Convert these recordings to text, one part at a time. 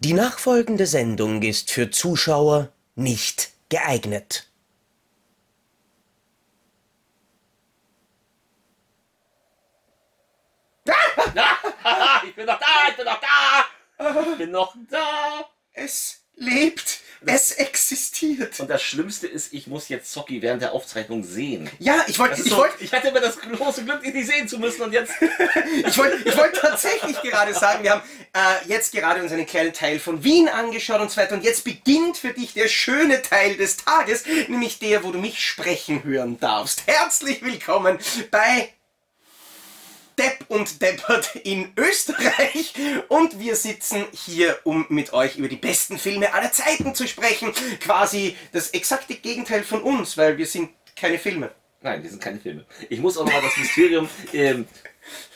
Die nachfolgende Sendung ist für Zuschauer nicht geeignet. ich bin noch da, ich bin noch da! Ich bin noch da! Es lebt. Es existiert. Und das Schlimmste ist, ich muss jetzt Zocki während der Aufzeichnung sehen. Ja, ich wollte, ich so, wollte, ich hatte immer das große Glück, ihn nicht sehen zu müssen und jetzt. ich wollte, ich wollte tatsächlich gerade sagen, wir haben äh, jetzt gerade uns einen kleinen Teil von Wien angeschaut und so weiter. Und jetzt beginnt für dich der schöne Teil des Tages, nämlich der, wo du mich sprechen hören darfst. Herzlich willkommen bei Depp und Deppert in Österreich und wir sitzen hier, um mit euch über die besten Filme aller Zeiten zu sprechen. Quasi das exakte Gegenteil von uns, weil wir sind keine Filme. Nein, wir sind keine Filme. Ich muss auch nochmal das Mysterium ähm,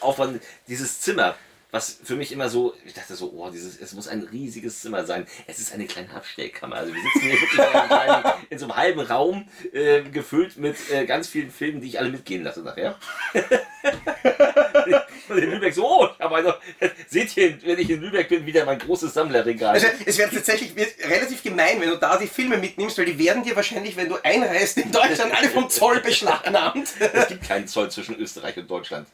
aufbauen. Dieses Zimmer, was für mich immer so, ich dachte so, oh, dieses, es muss ein riesiges Zimmer sein. Es ist eine kleine Abstellkammer. Also wir sitzen hier wirklich in, einem kleinen, in so einem halben Raum, äh, gefüllt mit äh, ganz vielen Filmen, die ich alle mitgehen lasse nachher. Und in Lübeck so, oh, aber also, seht ihr, wenn ich in Lübeck bin, wieder mein großes Sammlerregal. Also es wäre tatsächlich relativ gemein, wenn du da die Filme mitnimmst, weil die werden dir wahrscheinlich, wenn du einreist in Deutschland, alle vom Zoll beschlagnahmt. Es gibt keinen Zoll zwischen Österreich und Deutschland.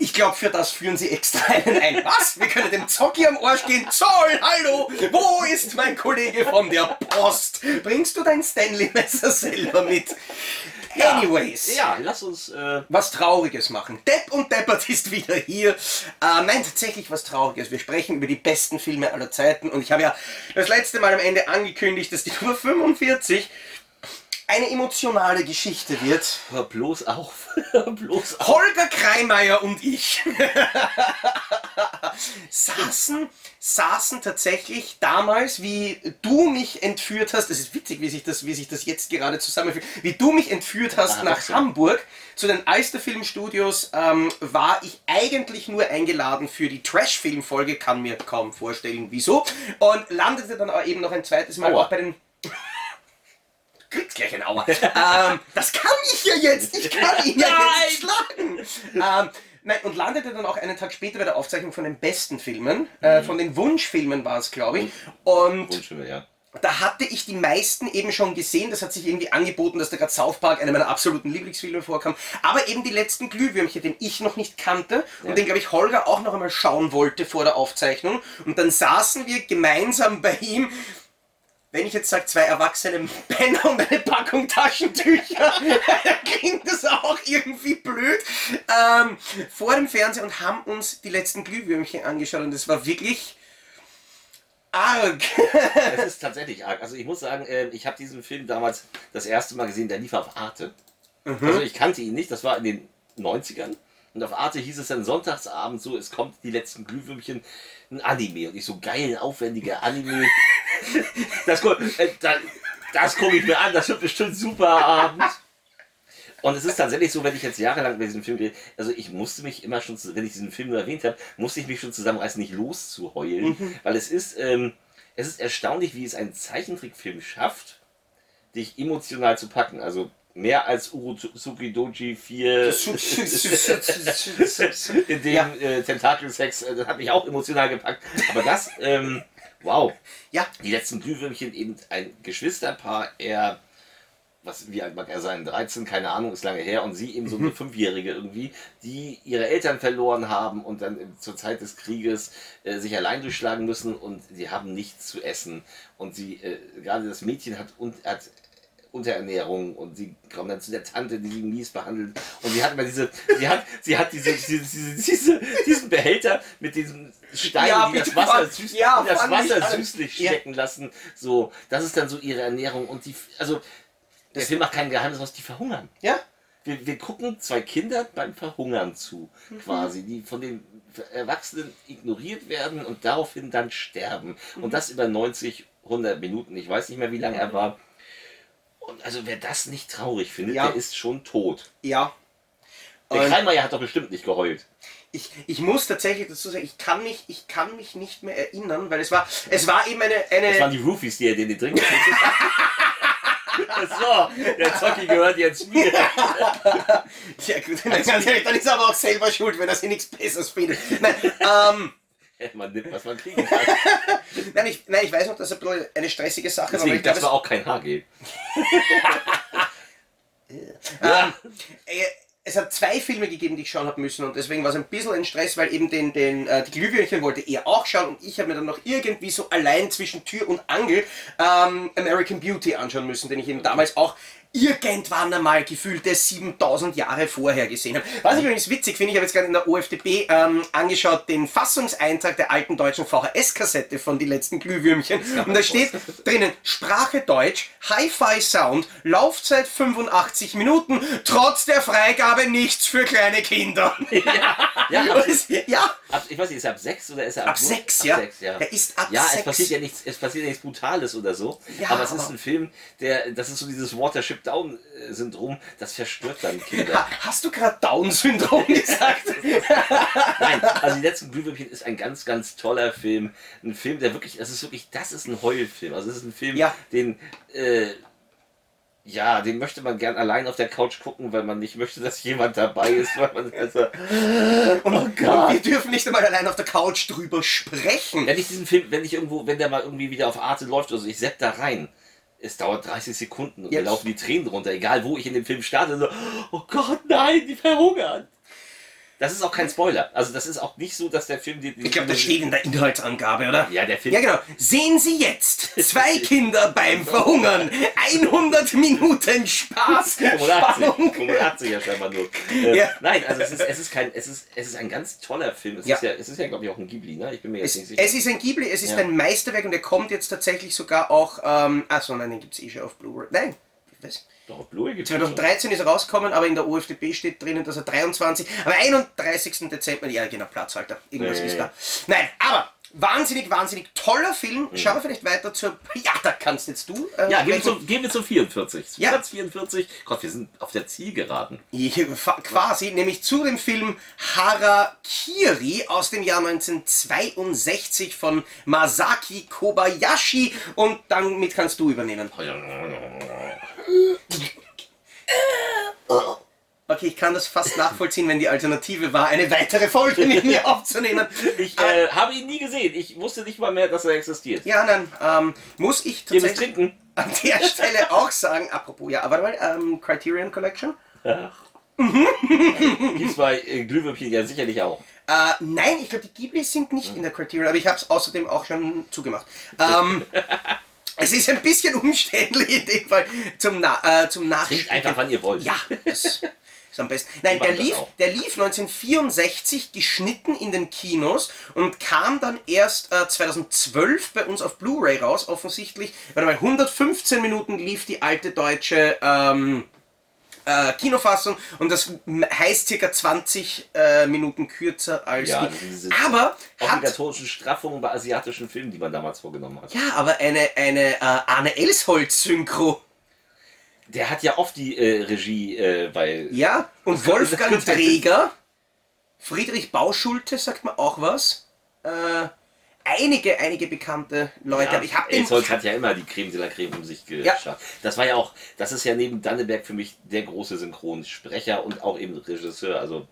Ich glaube, für das führen sie extra einen ein. Was? Wir können dem Zocki am Arsch gehen. Zoll, hallo! Wo ist mein Kollege von der Post? Bringst du dein Stanley-Messer selber mit? Anyways. Ja, lass uns. Äh, was Trauriges machen. Depp und Deppert ist wieder hier. Äh, nein, tatsächlich was Trauriges. Wir sprechen über die besten Filme aller Zeiten und ich habe ja das letzte Mal am Ende angekündigt, dass die Nummer 45 eine emotionale Geschichte wird. hör bloß auf. Hör bloß auf. Holger Kreimeier und ich saßen, saßen tatsächlich damals, wie du mich entführt hast, das ist witzig, wie sich das, wie sich das jetzt gerade zusammenfügt, wie du mich entführt hast Ah, nach so. Hamburg zu den Alster-Filmstudios, ähm, war ich eigentlich nur eingeladen für die Trash-Film-Folge, kann mir kaum vorstellen, wieso, und landete dann eben noch ein zweites Mal Aua. auch bei den kriegst gleich ein Aua. ähm, das kann ich ja jetzt. Ich kann ihn ja jetzt schlagen. Ähm, nein, und landete dann auch einen Tag später bei der Aufzeichnung von den besten Filmen. Äh, von den Wunschfilmen war es, glaube ich. Und Wunschfilme, ja. da hatte ich die meisten eben schon gesehen. Das hat sich irgendwie angeboten, dass da gerade South Park, einer meiner absoluten Lieblingsfilme vorkam. Aber eben die letzten Glühwürmchen, den ich noch nicht kannte und Ja. den, glaube ich, Holger auch noch einmal schauen wollte vor der Aufzeichnung. Und dann saßen wir gemeinsam bei ihm. Wenn ich jetzt sage, zwei erwachsene Männer und eine Packung Taschentücher, klingt das auch irgendwie blöd, ähm, vor dem Fernseher und haben uns die letzten Glühwürmchen angeschaut und das war wirklich arg. Es ist tatsächlich arg. Also ich muss sagen, äh, ich habe diesen Film damals das erste Mal gesehen, der lief auf Arte. Also ich kannte ihn nicht, das war in den 90ern. Und auf Arte hieß es dann sonntagsabend so, es kommt die letzten Glühwürmchen, ein Anime. Und ich so, geil, aufwendiger Anime. das äh, da, das gucke ich mir an, das wird bestimmt super Abend. Und es ist tatsächlich so, wenn ich jetzt jahrelang über diesen Film rede, also ich musste mich immer schon, wenn ich diesen Film nur erwähnt habe, musste ich mich schon zusammenreißen, nicht loszuheulen. Weil es ist, ähm, es ist erstaunlich, wie es ein Zeichentrickfilm schafft, dich emotional zu packen. Also mehr als Uruzuki Doji 4 in dem Ja. äh, Tentakelsex, äh, das hat mich auch emotional gepackt. Aber das, ähm, wow. Ja, Die letzten Glühwürmchen, eben ein Geschwisterpaar, er, was, wie alt mag er sein, 13, keine Ahnung, ist lange her, und sie eben so eine Fünfjährige irgendwie, die ihre Eltern verloren haben und dann in- zur Zeit des Krieges äh, sich allein durchschlagen müssen und sie haben nichts zu essen. Und sie, äh, gerade das Mädchen hat, und, hat Unterernährung und sie kommen dann zu der Tante, die sie mies behandelt. Und sie hat immer diese, sie hat, sie hat diese, diese, diese, diese diesen Behälter mit diesen Steinen, Ja, die das Wasser, fang- süß, ja, das Wasser süßlich Ja. schmecken lassen. So, das ist dann so ihre Ernährung und die, also der Film macht kein Geheimnis aus, die verhungern. ja. Wir, wir gucken zwei Kinder beim Verhungern zu, Mhm. quasi, die von den Erwachsenen ignoriert werden und daraufhin dann sterben. Mhm. Und das über 90, 100 Minuten. Ich weiß nicht mehr, wie lange er war. Und also wer das nicht traurig findet, Ja. der ist schon tot. Ja. Der Und Kreimeier hat doch bestimmt nicht geheult. ich, ich muss tatsächlich dazu sagen, ich kann mich, ich kann mich nicht mehr erinnern, weil es war, es war eben eine, Das waren eine die Roofies, die er den den Drink So, der Zocki gehört jetzt mir. ja gut, dann, ganz ehrlich, dann ist er aber auch selber schuld, wenn er sich nichts Besseres findet. Nein, ähm, Man nimmt, was man kriegen kann. Nein ich, nein, ich weiß noch, dass ein bisschen eine stressige Sache Deswegen, ich glaube, das war auch kein Haargel. Ähm, äh, es hat zwei Filme gegeben, die ich schauen habe müssen und deswegen war es ein bisschen ein Stress, weil eben den, den, äh, die Glühwürmchen wollte er auch schauen und ich habe mir dann noch irgendwie so allein zwischen Tür und Angel ähm, American Beauty anschauen müssen, den ich eben damals auch irgendwann einmal gefühlte 7000 Jahre vorher gesehen habe. Was ich übrigens witzig finde, ich habe jetzt gerade in der OFDB ähm, angeschaut, den Fassungseintrag der alten deutschen VHS-Kassette von die letzten Glühwürmchen. Und da steht drinnen Sprache Deutsch, Hi-Fi-Sound, Laufzeit 85 Minuten, trotz der Freigabe nichts für kleine Kinder. Ja, es- ja, ab, ich weiß nicht, ist er ab 6 oder ist er ab, Ab sechs, ab ja. sechs, ja. Er ist ab Ja, es passiert ja nichts, es passiert ja nichts Brutales oder so. Ja, aber es ist aber- ein Film, der, das ist so dieses Watership Down äh, Syndrom, das verstört dann Kinder. Ha- Hast du gerade Down-Syndrom gesagt? Nein, also die letzten Glühwürmchen ist ein ganz, ganz toller Film. Ein Film, der wirklich, das ist wirklich, das ist ein Heulfilm. Also es ist ein Film, Ja. den, äh, ja, den möchte man gern allein auf der Couch gucken, weil man nicht möchte, dass jemand dabei ist, weil man also, Und, Oh Gott. wir dürfen nicht einmal allein auf der Couch drüber sprechen. wenn ich diesen Film, wenn ich irgendwo, wenn der mal irgendwie wieder auf Arte läuft oder so, ich sepp da rein. Es dauert 30 Sekunden und mir Jetzt. laufen die Tränen runter, egal wo ich in dem Film starte. So, oh Gott, nein, die verhungern. Das ist auch kein Spoiler. Also das ist auch nicht so, dass der Film die. Ich glaube, das steht in der Inhaltsangabe, oder? Ja, der Film. Ja, genau. Sehen Sie jetzt zwei Kinder beim Verhungern. 100 Minuten Spaß, 85, Spannung. 85 ja scheinbar nur. Äh, Ja. Nein, also es ist, es ist kein, es ist, es ist ein ganz toller Film. Es Ja. ist ja, es ist ja glaube ich auch ein Ghibli, ne? Ich bin mir jetzt Es, nicht sicher. es ist ein Ghibli, es ist Ja. ein Meisterwerk und er kommt jetzt tatsächlich sogar auch. Ähm, achso, nein, den gibt es eh schon auf Blu-ray. Nein, was? Auf Blu-ray gibt's schon. 2013 ist er rausgekommen, aber in der OFDB steht drinnen, dass er 23, am 31. Dezember, ja genau, Platzhalter, irgendwas Ja, ist da. Nein, aber wahnsinnig, wahnsinnig toller Film. Schauen wir vielleicht weiter zur, ja, da kannst jetzt du. Äh, Ja, gehen wir, zum, gehen wir zum 44. Ja. Platz 44. Gott, wir sind auf der Zielgeraden. Ich, quasi, nämlich zu dem Film Harakiri aus dem Jahr 1962 von Masaki Kobayashi und damit kannst du übernehmen. Okay, ich kann das fast nachvollziehen, wenn die Alternative war, eine weitere Folge mit mir aufzunehmen. Ich äh, habe ihn nie gesehen. Ich wusste nicht mal mehr, dass er existiert. ja, dann ähm, muss ich tatsächlich an der Stelle auch sagen, apropos, ja, aber mal, ähm, Criterion Collection. Gibt's bei äh, Glühwürmchen ja sicherlich auch. Äh, nein, ich glaube, die Ghiblis sind nicht in der Criterion, aber ich habe es außerdem auch schon zugemacht. Ähm, es ist ein bisschen umständlich in dem Fall zum, Na äh, zum Trinkt Nachspielen. einfach, wann ihr wollt. Ja, das ist am besten. Nein, der lief, der lief 1964 geschnitten in den Kinos und kam dann erst äh, 2012 bei uns auf Blu-ray raus, offensichtlich. Warte mal, 115 Minuten lief die alte deutsche ähm, äh, Kinofassung und das heißt circa 20 äh, Minuten kürzer als Ja, die. diese Aber hat, Obligatorischen Straffungen bei asiatischen Filmen, die man damals vorgenommen hat. ja, aber eine, eine äh, Arne Elsholz-Synchro. Der hat ja oft die äh, Regie äh, bei. Ja, und Wolfgang Träger, Friedrich Bauschulte sagt man auch was. Äh, einige, einige bekannte Leute. aber ich habe den. Elsholz hat ja immer die Creme de la Creme um sich geschafft. Das war ja auch, das ist ja neben Danneberg für mich der große Synchronsprecher und auch eben Regisseur. Also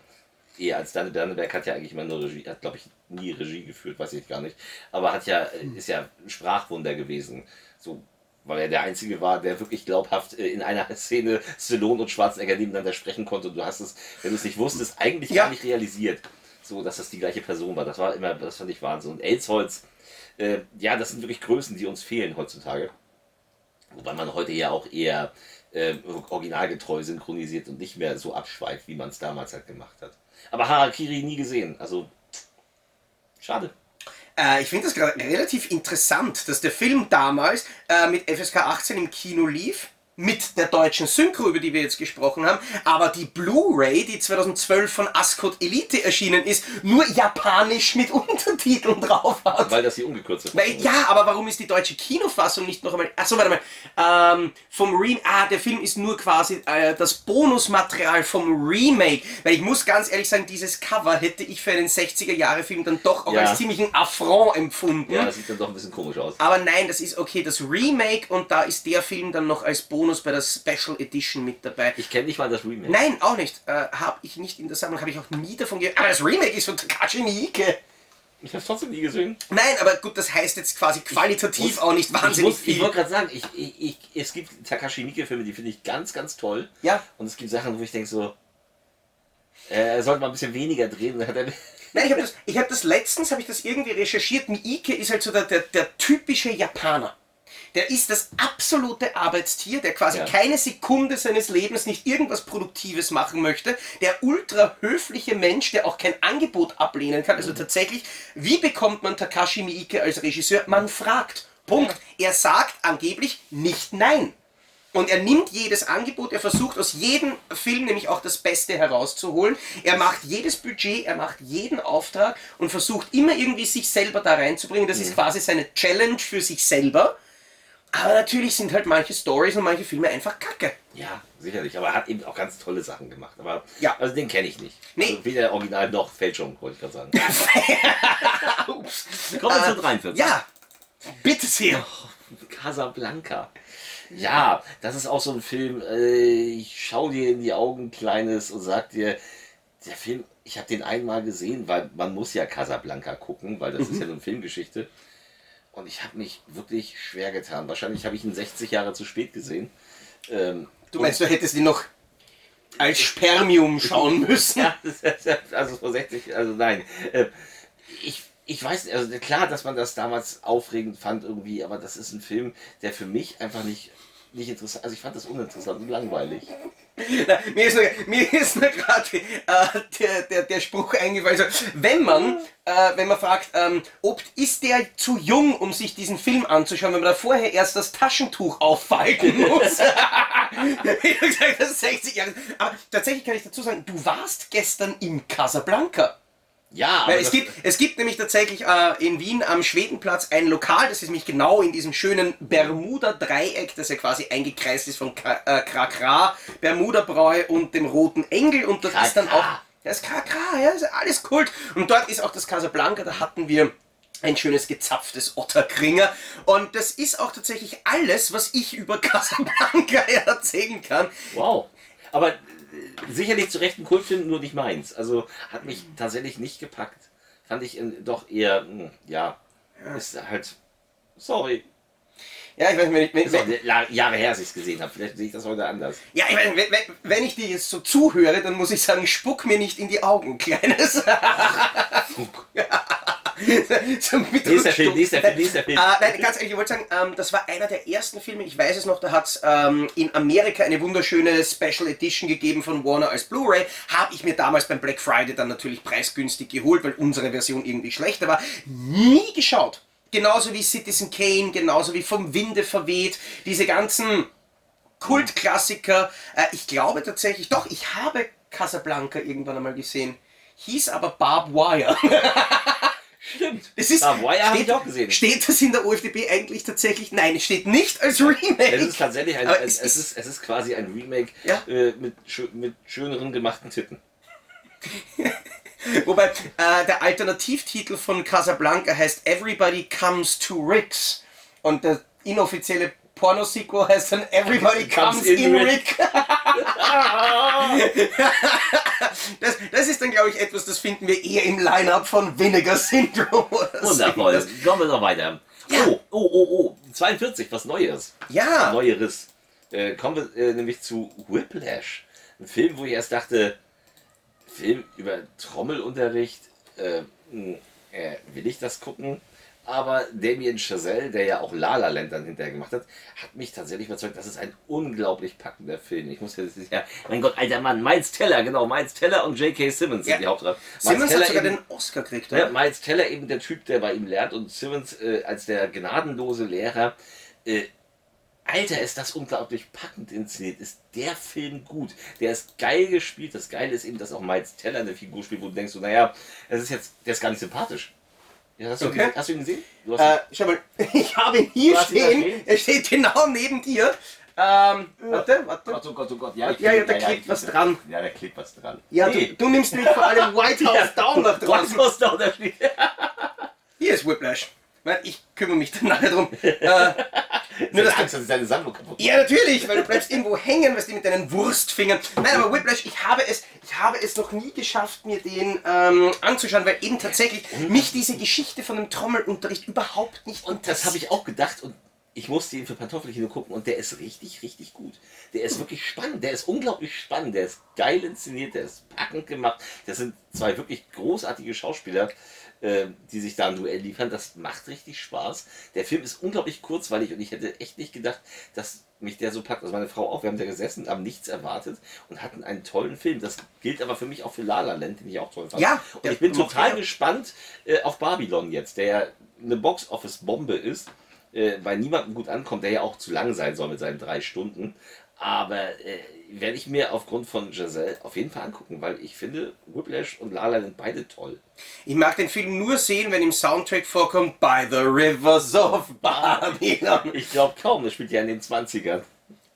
eher als Danne Danneberg hat ja eigentlich immer nur Regie, hat glaube ich nie Regie geführt, weiß ich gar nicht. Aber hat ja, äh, ist ja ein Sprachwunder gewesen. So, weil er der Einzige war, der wirklich glaubhaft äh, in einer Szene Stallone und Schwarzenegger nebeneinander sprechen konnte. Und du hast es, wenn du es nicht wusstest, eigentlich Ja. gar nicht realisiert. So, dass das die gleiche Person war. Das war immer, das fand ich Wahnsinn. Und Elsholz, äh, ja, das sind wirklich Größen, die uns fehlen heutzutage. Wobei man heute ja auch eher äh, originalgetreu synchronisiert und nicht mehr so abschweift, wie man es damals halt gemacht hat. Aber Harakiri nie gesehen. Also, schade. Äh, ich finde das gerade relativ interessant, dass der Film damals äh, mit FSK 18 im Kino lief. Mit der deutschen Synchro, über die wir jetzt gesprochen haben, aber die Blu-ray, die 2012 von Ascot Elite erschienen ist, nur japanisch mit Untertiteln drauf hat. Weil das hier ungekürzt ist. Weil, ja, aber warum ist die deutsche Kinofassung nicht noch einmal. Achso, warte mal. Ähm, vom Re Ah, der Film ist nur quasi äh, das Bonusmaterial vom Remake. Weil ich muss ganz ehrlich sagen, dieses Cover hätte ich für einen 60er-Jahre-Film dann doch auch Ja. als ziemlichen Affront empfunden. Ja, das sieht dann doch ein bisschen komisch aus. Aber nein, das ist okay, das Remake und da ist der Film dann noch als Bonus bei der Special Edition mit dabei. Ich kenne nicht mal das Remake. Nein, auch nicht. Äh, habe ich nicht in der Sammlung, habe ich auch nie davon gehört. Aber das Remake ist von Takashi Miike. Ich habe trotzdem nie gesehen. Nein, aber gut, das heißt jetzt quasi qualitativ muss- auch nicht Ich, wahnsinnig muss, ich viel. wollte gerade sagen, ich, ich, ich, es gibt Takashi Miike-Filme, die finde ich ganz, ganz toll. Ja. Und es gibt Sachen, wo ich denke so, äh, er sollte mal ein bisschen weniger drehen. Nein, ich habe das, ich hab das letztens, habe ich das irgendwie recherchiert. Miike ist halt so der, der, der typische Japaner. Der ist das absolute Arbeitstier, der quasi Ja. keine Sekunde seines Lebens nicht irgendwas Produktives machen möchte. Der ultra höfliche Mensch, der auch kein Angebot ablehnen kann. Also tatsächlich, wie bekommt man Takashi Miike als Regisseur? Man fragt. Punkt. Er sagt angeblich nicht nein. Und er nimmt jedes Angebot, er versucht aus jedem Film nämlich auch das Beste herauszuholen. Er macht jedes Budget, er macht jeden Auftrag und versucht immer irgendwie sich selber da reinzubringen. Das ist quasi seine Challenge für sich selber. Aber natürlich sind halt manche Stories und manche Filme einfach kacke. ja, sicherlich, aber er hat eben auch ganz tolle Sachen gemacht. Aber Ja. also den kenne ich nicht. Nee. Also weder Original noch Fälschung, wollte ich gerade sagen. Ups. Kommen wir Äh, zu 43. Ja, bitte sehr. Casablanca. Ja, das ist auch so ein Film, äh, ich schau dir in die Augen, Kleines, und sag dir, der Film, ich habe den einmal gesehen, weil man muss ja Casablanca gucken, weil das ist ja eine Filmgeschichte. Und ich habe mich wirklich schwer getan. Wahrscheinlich habe ich ihn 60 Jahre zu spät gesehen. Ähm, Du meinst, du hättest ihn noch als Spermium schauen müssen? ja, also vor 60, also nein. Äh, Ich, ich weiß nicht, also klar, dass man das damals aufregend fand irgendwie, aber das ist ein Film, der für mich einfach nicht, nicht interessant, also ich fand das uninteressant und langweilig. Na, mir ist nur, mir ist nur gerade äh, der, der, der Spruch eingefallen. Also, wenn man, äh, wenn man fragt, ähm, ob ist der zu jung, um sich diesen Film anzuschauen, wenn man da vorher erst das Taschentuch auffalten muss. Wie du gesagt hast, 60 Jahre. Aber tatsächlich kann ich dazu sagen, du warst gestern im Casablanca. Ja, aber Weil es das- gibt, es gibt nämlich tatsächlich äh, in Wien am Schwedenplatz ein Lokal, das ist nämlich genau in diesem schönen Bermuda-Dreieck, das ja quasi eingekreist ist von Ka äh, Krakra, Bermuda-Bräu und dem Roten Engel. Und dort ist dann auch. Krakra. Das ist Krakra, ja, ist alles Kult. Und dort ist auch das Casablanca, da hatten wir ein schönes gezapftes Otterkringer. Und das ist auch tatsächlich alles, was ich über Casablanca erzählen kann. Wow. Aber sicherlich zu Recht ein Kultfilm, nur nicht meins. Also hat mich tatsächlich nicht gepackt. Fand ich äh, doch eher, mh, ja, ist halt, sorry. Ja, ich weiß nicht, wenn, auch wenn, La- Jahre her, als ich es gesehen habe. Vielleicht sehe ich das heute anders. Ja, ich meine, wenn, wenn, wenn ich dir jetzt so zuhöre, dann muss ich sagen, spuck mir nicht in die Augen, Kleines. so mit Nächster Film, nächster Film, nächster Film. Äh, nein, ganz ehrlich, ich wollte sagen, ähm, das war einer der ersten Filme, ich weiß es noch, da hat es ähm, in Amerika eine wunderschöne Special Edition gegeben von Warner als Blu-ray. Habe ich mir damals beim Black Friday dann natürlich preisgünstig geholt, weil unsere Version irgendwie schlechter war. Nie geschaut. Genauso wie Citizen Kane, genauso wie Vom Winde verweht, diese ganzen Kultklassiker. Äh, ich glaube tatsächlich, doch, ich habe Casablanca irgendwann einmal gesehen. Hieß aber Barb Wire. Stimmt. Es ist, Barb Wire habe steht, ich auch gesehen. Steht das in der OFDB eigentlich tatsächlich? Nein, es steht nicht als Remake. Es ist tatsächlich ein, es, es ist- es ist quasi ein Remake Ja. äh, mit, mit schöneren gemachten Titten. Wobei äh, der Alternativtitel von Casablanca heißt Everybody Comes to Rick's. Und der inoffizielle Porno-Sequel heißt dann Everybody Comes, Comes in, in Rick. das, das ist dann, glaube ich, etwas, das finden wir eher im Line-Up von Vinegar Syndrome. so. Wundervoll. Das- Kommen wir noch weiter. Oh, oh, oh, oh. 42, was Neues. Ja, Neueres. Äh, kommen wir äh, nämlich zu Whiplash. Ein Film, wo ich erst dachte, Film über Trommelunterricht, äh, mh, äh, will ich das gucken? Aber Damien Chazelle, der ja auch La La Land dann hinterher gemacht hat, hat mich tatsächlich überzeugt, das ist ein unglaublich packender Film. Ich muss jetzt, ja, mein Gott, alter Mann, Miles Teller, genau, Miles Teller und J.K. Simmons Ja. sind die Hauptrolle. Simmons hat sogar eben- den Oscar gekriegt, ja, oder? Miles Teller eben der Typ, der bei ihm lernt und Simmons äh, als der gnadenlose Lehrer. Äh, Alter, ist das unglaublich packend inszeniert. Ist der Film gut. Der ist geil gespielt. Das Geile ist eben, dass auch Miles Teller eine Figur spielt, wo du denkst, so, naja, das ist jetzt, der ist gar nicht sympathisch. Ja, hast, du Okay. ihn, hast du ihn gesehen? Du Äh, schau mal, ich habe ihn hier stehen. stehen? Er steht genau neben dir. Ähm, warte, warte. Oh Gott, oh Gott. Ja, Ja, ja, da klebt was dran. Ja, da klebt was dran. Ja, du, du nimmst nämlich vor allem White House Down nach draußen. Was da untersteht. Hier ist Whiplash. Ich kümmere mich dann nachher drum. äh, Nur, dass du Angst, dass ich deine Sammlung kaputt Ja, natürlich, weil du bleibst irgendwo hängen, weißt du, mit deinen Wurstfingern. Nein, aber Whiplash, ich habe es, ich habe es noch nie geschafft, mir den ähm, anzuschauen, weil eben tatsächlich mich diese Geschichte von dem Trommelunterricht überhaupt nicht Und das habe ich auch gedacht und ich musste ihn für Pantoffelkino gucken und der ist richtig, richtig gut. Der ist wirklich spannend, der ist unglaublich spannend, der ist geil inszeniert, der ist packend gemacht. Das sind zwei wirklich großartige Schauspieler, äh, die sich da ein Duell liefern. Das macht richtig Spaß. Der Film ist unglaublich kurzweilig und ich hätte echt nicht gedacht, dass mich der so packt. Also meine Frau auch, wir haben da gesessen, haben nichts erwartet und hatten einen tollen Film. Das gilt aber für mich auch für La La Land, den ich auch toll fand. Ja, und ich bin total gespannt äh, auf Babylon jetzt, der ja eine Box-Office-Bombe ist, äh, bei niemandem gut ankommt, der ja auch zu lang sein soll mit seinen drei Stunden. Aber äh, werde ich mir aufgrund von Giselle auf jeden Fall angucken, weil ich finde, Whiplash und Lala sind beide toll. Ich mag den Film nur sehen, wenn im Soundtrack vorkommt By the Rivers of Babylon. Ich glaube kaum, das spielt ja in den 20ern.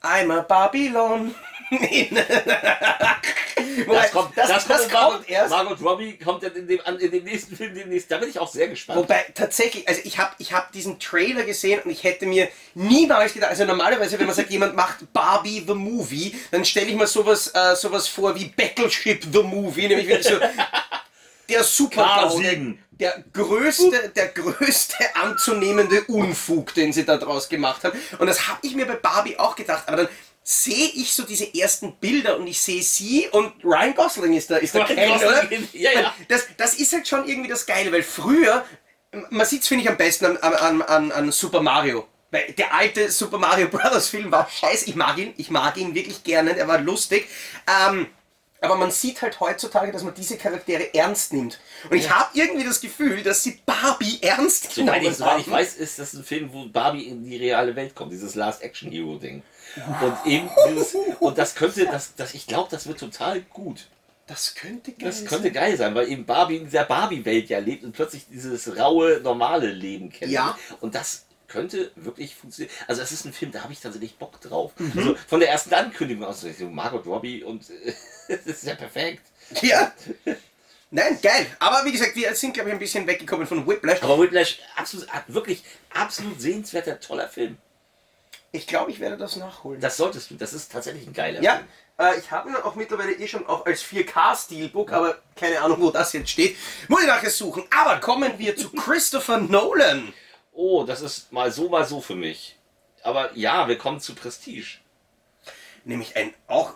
I'm a Babylon. Das kommt, das, das, das kommt, Margot, kommt erst. Margot Robbie kommt in dem, in dem nächsten Film demnächst. Da bin ich auch sehr gespannt. Wobei tatsächlich, also ich habe ich hab diesen Trailer gesehen und ich hätte mir niemals gedacht, also normalerweise, wenn man sagt, jemand macht Barbie the Movie, dann stelle ich mir sowas, äh, sowas vor wie Battleship the Movie, nämlich wirklich so der Supergau, der, K7. der größte, der größte anzunehmende Unfug, den sie da draus gemacht haben. Und das habe ich mir bei Barbie auch gedacht, aber dann sehe ich so diese ersten Bilder und ich sehe sie und Ryan Gosling ist da, ist da Ken, oder? Ja, ja. Das, das ist halt schon irgendwie das Geile, weil früher, man sieht es finde ich am besten an, an, an, an Super Mario. Weil der alte Super Mario Brothers Film war scheiße, ich mag ihn, ich mag ihn wirklich gerne, der war lustig. Ähm, aber man sieht halt heutzutage, dass man diese Charaktere ernst nimmt. Und ich habe irgendwie das Gefühl, dass sie Barbie ernst ich, genommen soweit ich haben. weiß, ist das ein Film, wo Barbie in die reale Welt kommt, dieses Last Action Hero Ding. Und eben dieses, und das könnte, das, das, ich glaube, das wird total gut. Das könnte geil Das könnte geil sein, weil eben Barbie in dieser Barbie-Welt ja lebt und plötzlich dieses raue, normale Leben kennt. Ja. Und das könnte wirklich funktionieren. Also es ist ein Film, da habe ich tatsächlich Bock drauf. Mhm. Also von der ersten Ankündigung aus, so Margot Robbie und das ist ja perfekt. Ja. Nein, geil. Aber wie gesagt, wir sind, glaube ich, ein bisschen weggekommen von Whiplash. Aber Whiplash, absolut, wirklich absolut sehenswerter, toller Film. Ich glaube, ich werde das nachholen. Das solltest du, das ist tatsächlich ein geiler Ja, Film. äh, ich habe ihn auch mittlerweile eh schon auch als 4K-Steelbook, aber keine Ahnung, wo das jetzt steht. Muss ich nachher suchen. Aber kommen wir zu Christopher Nolan. Oh, das ist mal so, mal so für mich. Aber ja, wir kommen zu Prestige. Nämlich ein auch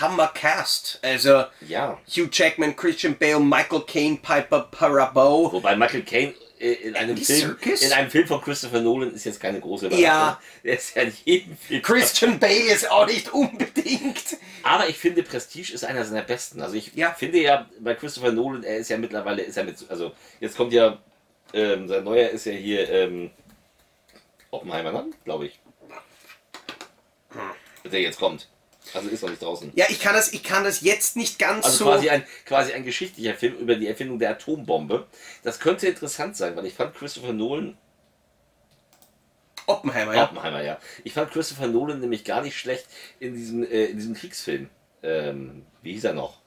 Hammercast. Also Ja. Hugh Jackman, Christian Bale, Michael Caine, Piper Parabo. Wobei Michael Caine in einem, Andy Film, Serkis? in einem Film von Christopher Nolan ist jetzt keine große Überraschung. Ja. Der ist ja in jedem Film. Christian Bale ist auch nicht unbedingt. Aber ich finde, Prestige ist einer seiner besten. Also ich Ja. finde ja bei Christopher Nolan, er ist ja mittlerweile, ist er mit, also jetzt kommt ja, ähm, sein neuer ist ja hier ähm, Oppenheimer, ne? glaube ich. Der jetzt kommt. Also ist noch nicht draußen. Ja, ich kann das, ich kann das jetzt nicht ganz Also so. quasi ein, quasi ein geschichtlicher Film über die Erfindung der Atombombe. Das könnte interessant sein, weil ich fand Christopher Nolan Oppenheimer, ja. Oppenheimer, ja. Ich fand Christopher Nolan nämlich gar nicht schlecht in diesem, äh, in diesem Kriegsfilm. Ähm, wie hieß er noch?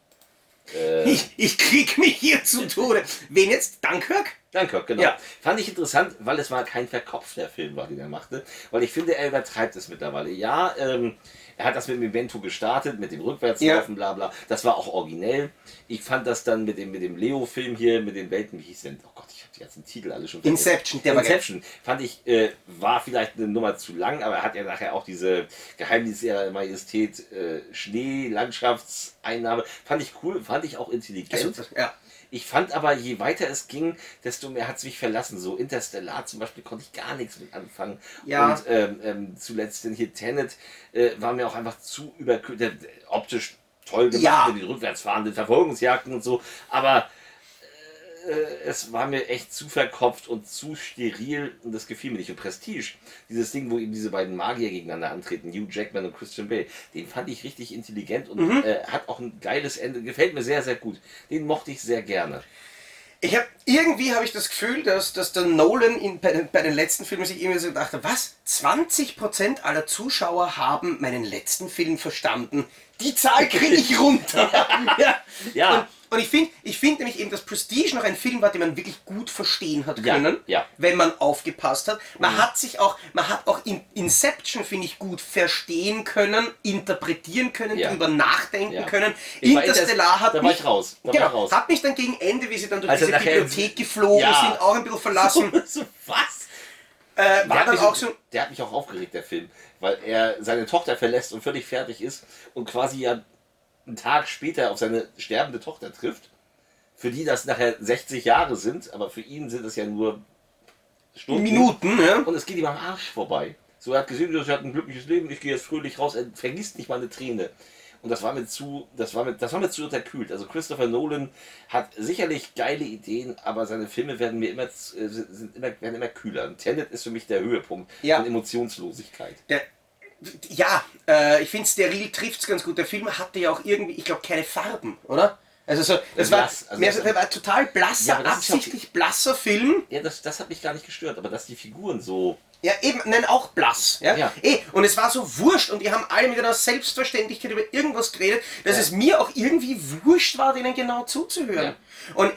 Äh, Ich, ich krieg mich hier zu Tode. Wen jetzt? Dunkirk? Dunkirk, genau. Ja. Fand ich interessant, weil es mal kein verkopfter Film war, den er machte. Weil ich finde, er übertreibt es mittlerweile. Ja, ähm, er hat das mit dem Evento gestartet, mit dem Rückwärtslaufen, bla bla. Das war auch originell. Ich fand das dann mit dem, mit dem Leo-Film hier, mit den Welten, wie hieß denn? Oh Gott, ich habe die ganzen Titel alle schon vergessen. Inception, der war. Inception fand ich, äh, war vielleicht eine Nummer zu lang, aber er hat ja nachher auch diese Geheimnis ihrer Majestät äh, Schnee, Landschaftseinnahme. Fand ich cool, fand ich auch intelligent. Also, ja. Ich fand aber, je weiter es ging, desto mehr hat es mich verlassen. So Interstellar zum Beispiel konnte ich gar nichts mit anfangen. Ja. Und ähm, ähm, zuletzt denn hier Tenet äh, war mir auch einfach zu überkühlt. Optisch toll gemacht Ja. mit den rückwärts fahrenden Verfolgungsjagden und so. Aber äh, es war mir echt zu verkopft und zu steril und das gefiel mir nicht. Und Prestige, dieses Ding, wo eben diese beiden Magier gegeneinander antreten, Hugh Jackman und Christian Bale, den fand ich richtig intelligent und Mhm. äh, hat auch ein geiles Ende. Gefällt mir sehr, sehr gut. Den mochte ich sehr gerne. Ich habe irgendwie habe ich das Gefühl, dass, dass der Nolan in, bei, den, bei den letzten Filmen sich irgendwie so gedacht hat, was? 20% aller Zuschauer haben meinen letzten Film verstanden. Die Zahl kriege ich runter. ja. Ja. Und, ich finde ich find nämlich eben, dass Prestige noch ein Film war, den man wirklich gut verstehen hat Ja, können, ja. wenn man aufgepasst hat. Man hat sich auch, man hat auch in Inception, finde ich, gut verstehen können, interpretieren können, Ja. drüber nachdenken Ja. können. Ich Interstellar Inter- hat da mich, ich raus. Da genau, raus. hat mich dann gegen Ende, wie sie dann durch Also diese Bibliothek geflogen Ja. sind, auch ein bisschen verlassen. so, was? Äh, war dann auch so, der hat mich auch aufgeregt, der Film, weil er seine Tochter verlässt und völlig fertig ist und quasi ja einen Tag später auf seine sterbende Tochter trifft, für die das nachher 60 Jahre sind, aber für ihn sind es ja nur Stunden. Minuten, ne? Und es geht ihm am Arsch vorbei. So, er hat gesehen, er hat ein glückliches Leben, ich gehe jetzt fröhlich raus, er vergisst nicht mal eine Träne. Und das war mir zu, das war mir, das war mir zu unterkühlt. Also Christopher Nolan hat sicherlich geile Ideen, aber seine Filme werden mir immer, äh, sind immer, werden immer kühler. Und Tenet ist für mich der Höhepunkt Ja. von Emotionslosigkeit. Der, ja, äh, ich finde, steril trifft es ganz gut. Der Film hatte ja auch irgendwie, ich glaube, keine Farben, oder? Also so, das war, Blass, also mehr, das- war total blasser, Ja, ja auch absichtlich blasser Film. Ja, das, das hat mich gar nicht gestört, aber dass die Figuren so. Ja, eben, nein, auch blass. Ja? Ja. Eh, und es war so wurscht und die haben alle mit einer Selbstverständlichkeit über irgendwas geredet, dass Ja. es mir auch irgendwie wurscht war, denen genau zuzuhören. Und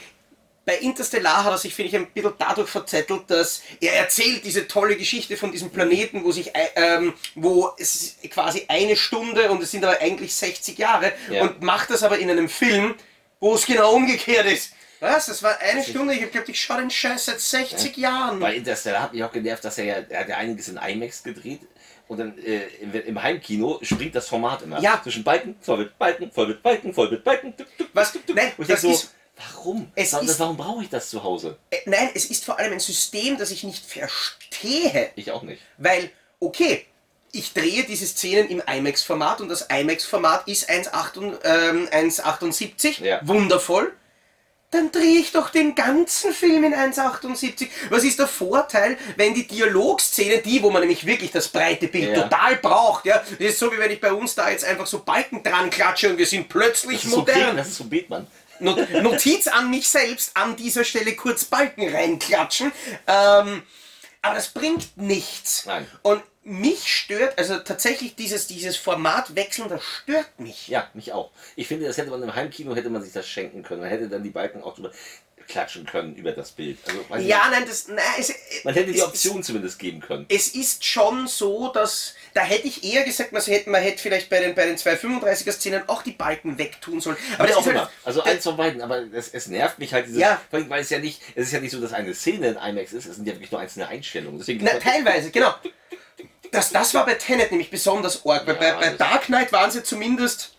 bei Interstellar hat er sich, finde ich, ein bisschen dadurch verzettelt, dass er erzählt diese tolle Geschichte von diesem Planeten, wo sich äh, ähm, wo es quasi eine Stunde und es sind aber eigentlich 60 Jahre Ja. und macht das aber in einem Film, wo es genau umgekehrt ist. Was? Das war eine Stunde, ich glaube, ich schaue den Scheiß seit 60 Jahren. Bei Interstellar hat mich auch genervt, dass er ja, er hat ja einiges in IMAX gedreht. Und dann äh, im, im Heimkino springt das Format immer. Ja. Zwischen Balken, voll mit Balken, voll mit Balken, voll mit Balken. Tuk, tuk, Was? tuk, tuk. Nein, Und das so, ist- warum? Es warum, ist- warum brauche ich das zu Hause? Äh, Nein, es ist vor allem ein System, das ich nicht verstehe. Ich auch nicht. Weil, okay, ich drehe diese Szenen im IMAX-Format und das IMAX-Format ist 1,8 ähm, 1,78. Ja. Wundervoll. Dann drehe ich doch den ganzen Film in 1,78. Was ist der Vorteil, wenn die Dialogszene, die, wo man nämlich wirklich das breite Bild Ja. total braucht, ja, das ist so, wie wenn ich bei uns da jetzt einfach so Balken dran klatsche und wir sind plötzlich Das ist, so modern. Bethmann, das ist so Bethmann. Not Notiz an mich selbst, an dieser Stelle kurz Balken reinklatschen. Ähm, aber das bringt nichts. Nein. Und mich stört, also tatsächlich dieses, dieses Format wechseln, das stört mich. Ja, mich auch. Ich finde, das hätte man im Heimkino, hätte man sich das schenken können. Man hätte dann die Balken auch drüber klatschen können über das Bild. Also, Ja, nein, das, nein, es, man hätte die Option zumindest geben können. Es ist schon so, dass da hätte ich eher gesagt, man hätte, man hätte vielleicht bei den, bei den 235er Szenen auch die Balken wegtun sollen. Aber Aber das auch ist halt, immer. Also eins von beiden, aber es, es nervt mich halt dieses, Ja. weil es ja nicht, es ist ja nicht so, dass eine Szene in IMAX ist, es sind ja wirklich nur einzelne Einstellungen. Deswegen Na, teilweise, genau. Das, das war bei Tenet nämlich besonders arg, weil bei, Ja, bei das- Dark Knight waren sie zumindest,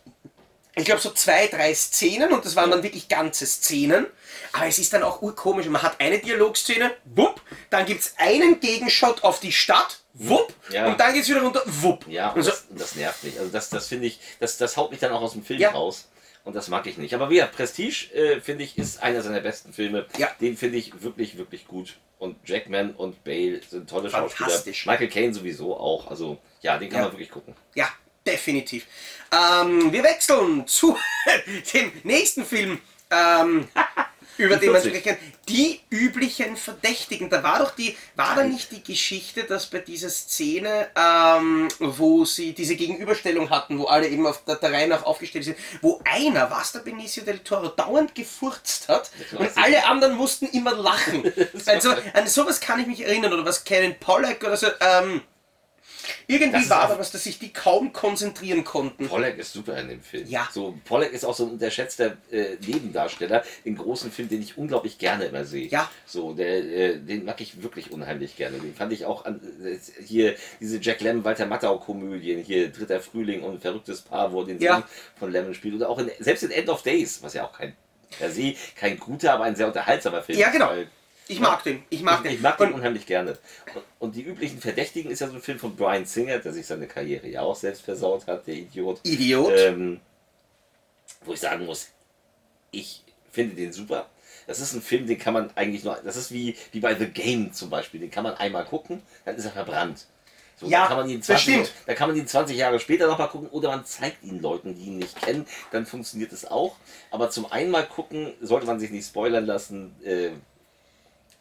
ich glaube, so zwei, drei Szenen und das waren dann wirklich ganze Szenen. Aber es ist dann auch urkomisch. Man hat eine Dialogszene, wupp, dann gibt es einen Gegenshot auf die Stadt, wupp, Ja. und dann geht es wieder runter, wupp. ja, und und so, das, das nervt mich. Also das, das finde ich, das, das haut mich dann auch aus dem Film Ja. raus. Und das mag ich nicht. Aber wie gesagt, Prestige, äh, finde ich, ist einer seiner besten Filme. Ja. Den finde ich wirklich, wirklich gut. Und Jackman und Bale sind tolle Schauspieler. Michael Caine sowieso auch. Also ja, den kann man wirklich gucken. ja, definitiv. Ähm, wir wechseln zu dem nächsten Film. Ähm, über den man 40. sprechen kann. Die üblichen Verdächtigen. Da war doch die, war da nicht die Geschichte, dass bei dieser Szene, ähm, wo sie diese Gegenüberstellung hatten, wo alle eben auf der, der Reihe nach aufgestellt sind, wo einer, was der Benicio del Toro, dauernd gefurzt hat und alle anderen mussten immer lachen. also an sowas kann ich mich erinnern, oder was Karen Pollack oder so, ähm, irgendwie Das war da was, dass sich die kaum konzentrieren konnten. Pollack ist super in dem Film. Ja. So, Pollack ist auch so ein unterschätzter äh, Nebendarsteller in großen Filmen, den ich unglaublich gerne immer sehe. Ja. So, der, äh, den mag ich wirklich unheimlich gerne. Den fand ich auch an, äh, hier diese Jack Lemmon, Walter Matthau Komödien, hier Dritter Frühling und Verrücktes Paar, wo er den Ja. Sohn von Lemon spielt. Oder auch in, selbst in End of Days, was ja auch kein per se kein guter, aber ein sehr unterhaltsamer Film Ja, ist, genau. weil Ich mag den, ich mag den. ich mag den unheimlich gerne. Und, und die üblichen Verdächtigen ist ja so ein Film von Brian Singer, der sich seine Karriere ja auch selbst versaut hat, der Idiot. Idiot. Ähm, wo ich sagen muss, ich finde den super. Das ist ein Film, den kann man eigentlich nur, das ist wie, wie bei The Game zum Beispiel, den kann man einmal gucken, dann ist er verbrannt. So, Ja, dann kann man ihn das 20, stimmt. Da kann man ihn 20 Jahre später nochmal gucken oder man zeigt ihn Leuten, die ihn nicht kennen, dann funktioniert es auch. Aber zum einmal gucken sollte man sich nicht spoilern lassen. Äh,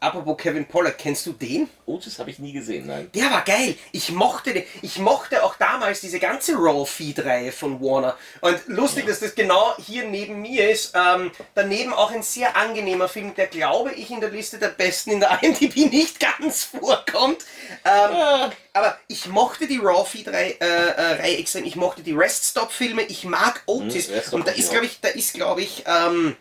Apropos Kevin Pollak, kennst du den? Otis habe ich nie gesehen, nein. Der war geil. Ich mochte den. Ich mochte auch damals diese ganze Raw-Feed-Reihe von Warner. Und lustig, dass das genau hier neben mir ist. Ähm, daneben auch ein sehr angenehmer Film, der glaube ich in der Liste der besten in der IMDb nicht ganz vorkommt. Ähm, aber ich mochte die Raw-Feed-Reihe äh, äh, extrem. Ich mochte die Rest-Stop-Filme. Ich mag Otis. Hm, Und da ist, glaube ich, da ist, glaube ich, ähm,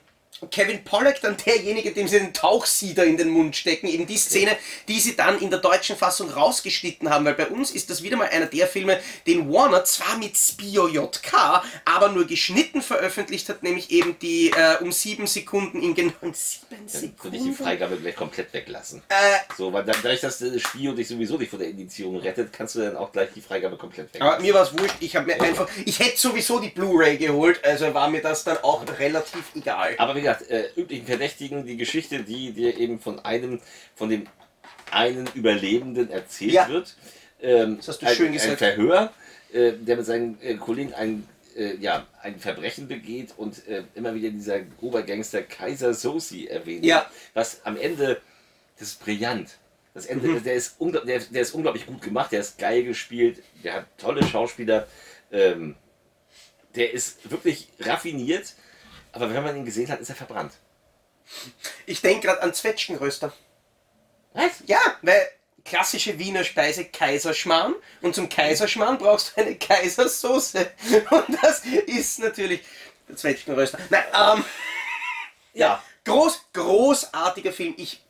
Kevin Pollak dann derjenige, dem sie den Tauchsieder in den Mund stecken. Eben die Szene, die sie dann in der deutschen Fassung rausgeschnitten haben. Weil bei uns ist das wieder mal einer der Filme, den Warner zwar mit Spio JK, aber nur geschnitten veröffentlicht hat, nämlich eben die äh, um sieben Sekunden in genau sieben Dann würde ich die Sekunden. Freigabe gleich komplett weglassen. Äh, So, weil dann, dadurch, dass das Spio dich sowieso nicht vor der Indizierung rettet, kannst du dann auch gleich die Freigabe komplett aber weglassen. mir war es wurscht, ich habe mir einfach, ich hätte sowieso die Blu-ray geholt, also war mir das dann auch relativ egal. Aber wie gesagt, äh, üblichen Verdächtigen, die Geschichte, die dir eben von einem, von dem einen Überlebenden erzählt Ja. wird. Ähm, Das hast du ein, schön Ein gesagt. Verhör, äh, der mit seinen äh, Kollegen ein, äh, ja, ein Verbrechen begeht und äh, immer wieder dieser Obergangster Kaiser Sosi erwähnt. Ja. Was am Ende, das ist brillant. Das Ende, Mhm. der, ist der, der ist unglaublich gut gemacht, der ist geil gespielt, der hat tolle Schauspieler, ähm, der ist wirklich raffiniert, aber wenn man ihn gesehen hat, ist er verbrannt. Ich denke gerade an Zwetschgenröster. Was? Ja, weil klassische Wiener Speise Kaiserschmarrn und zum Kaiserschmarrn brauchst du eine Kaisersoße. Und das ist natürlich der Zwetschgenröster. Nein, ähm, Ja. groß, großartiger Film. Ich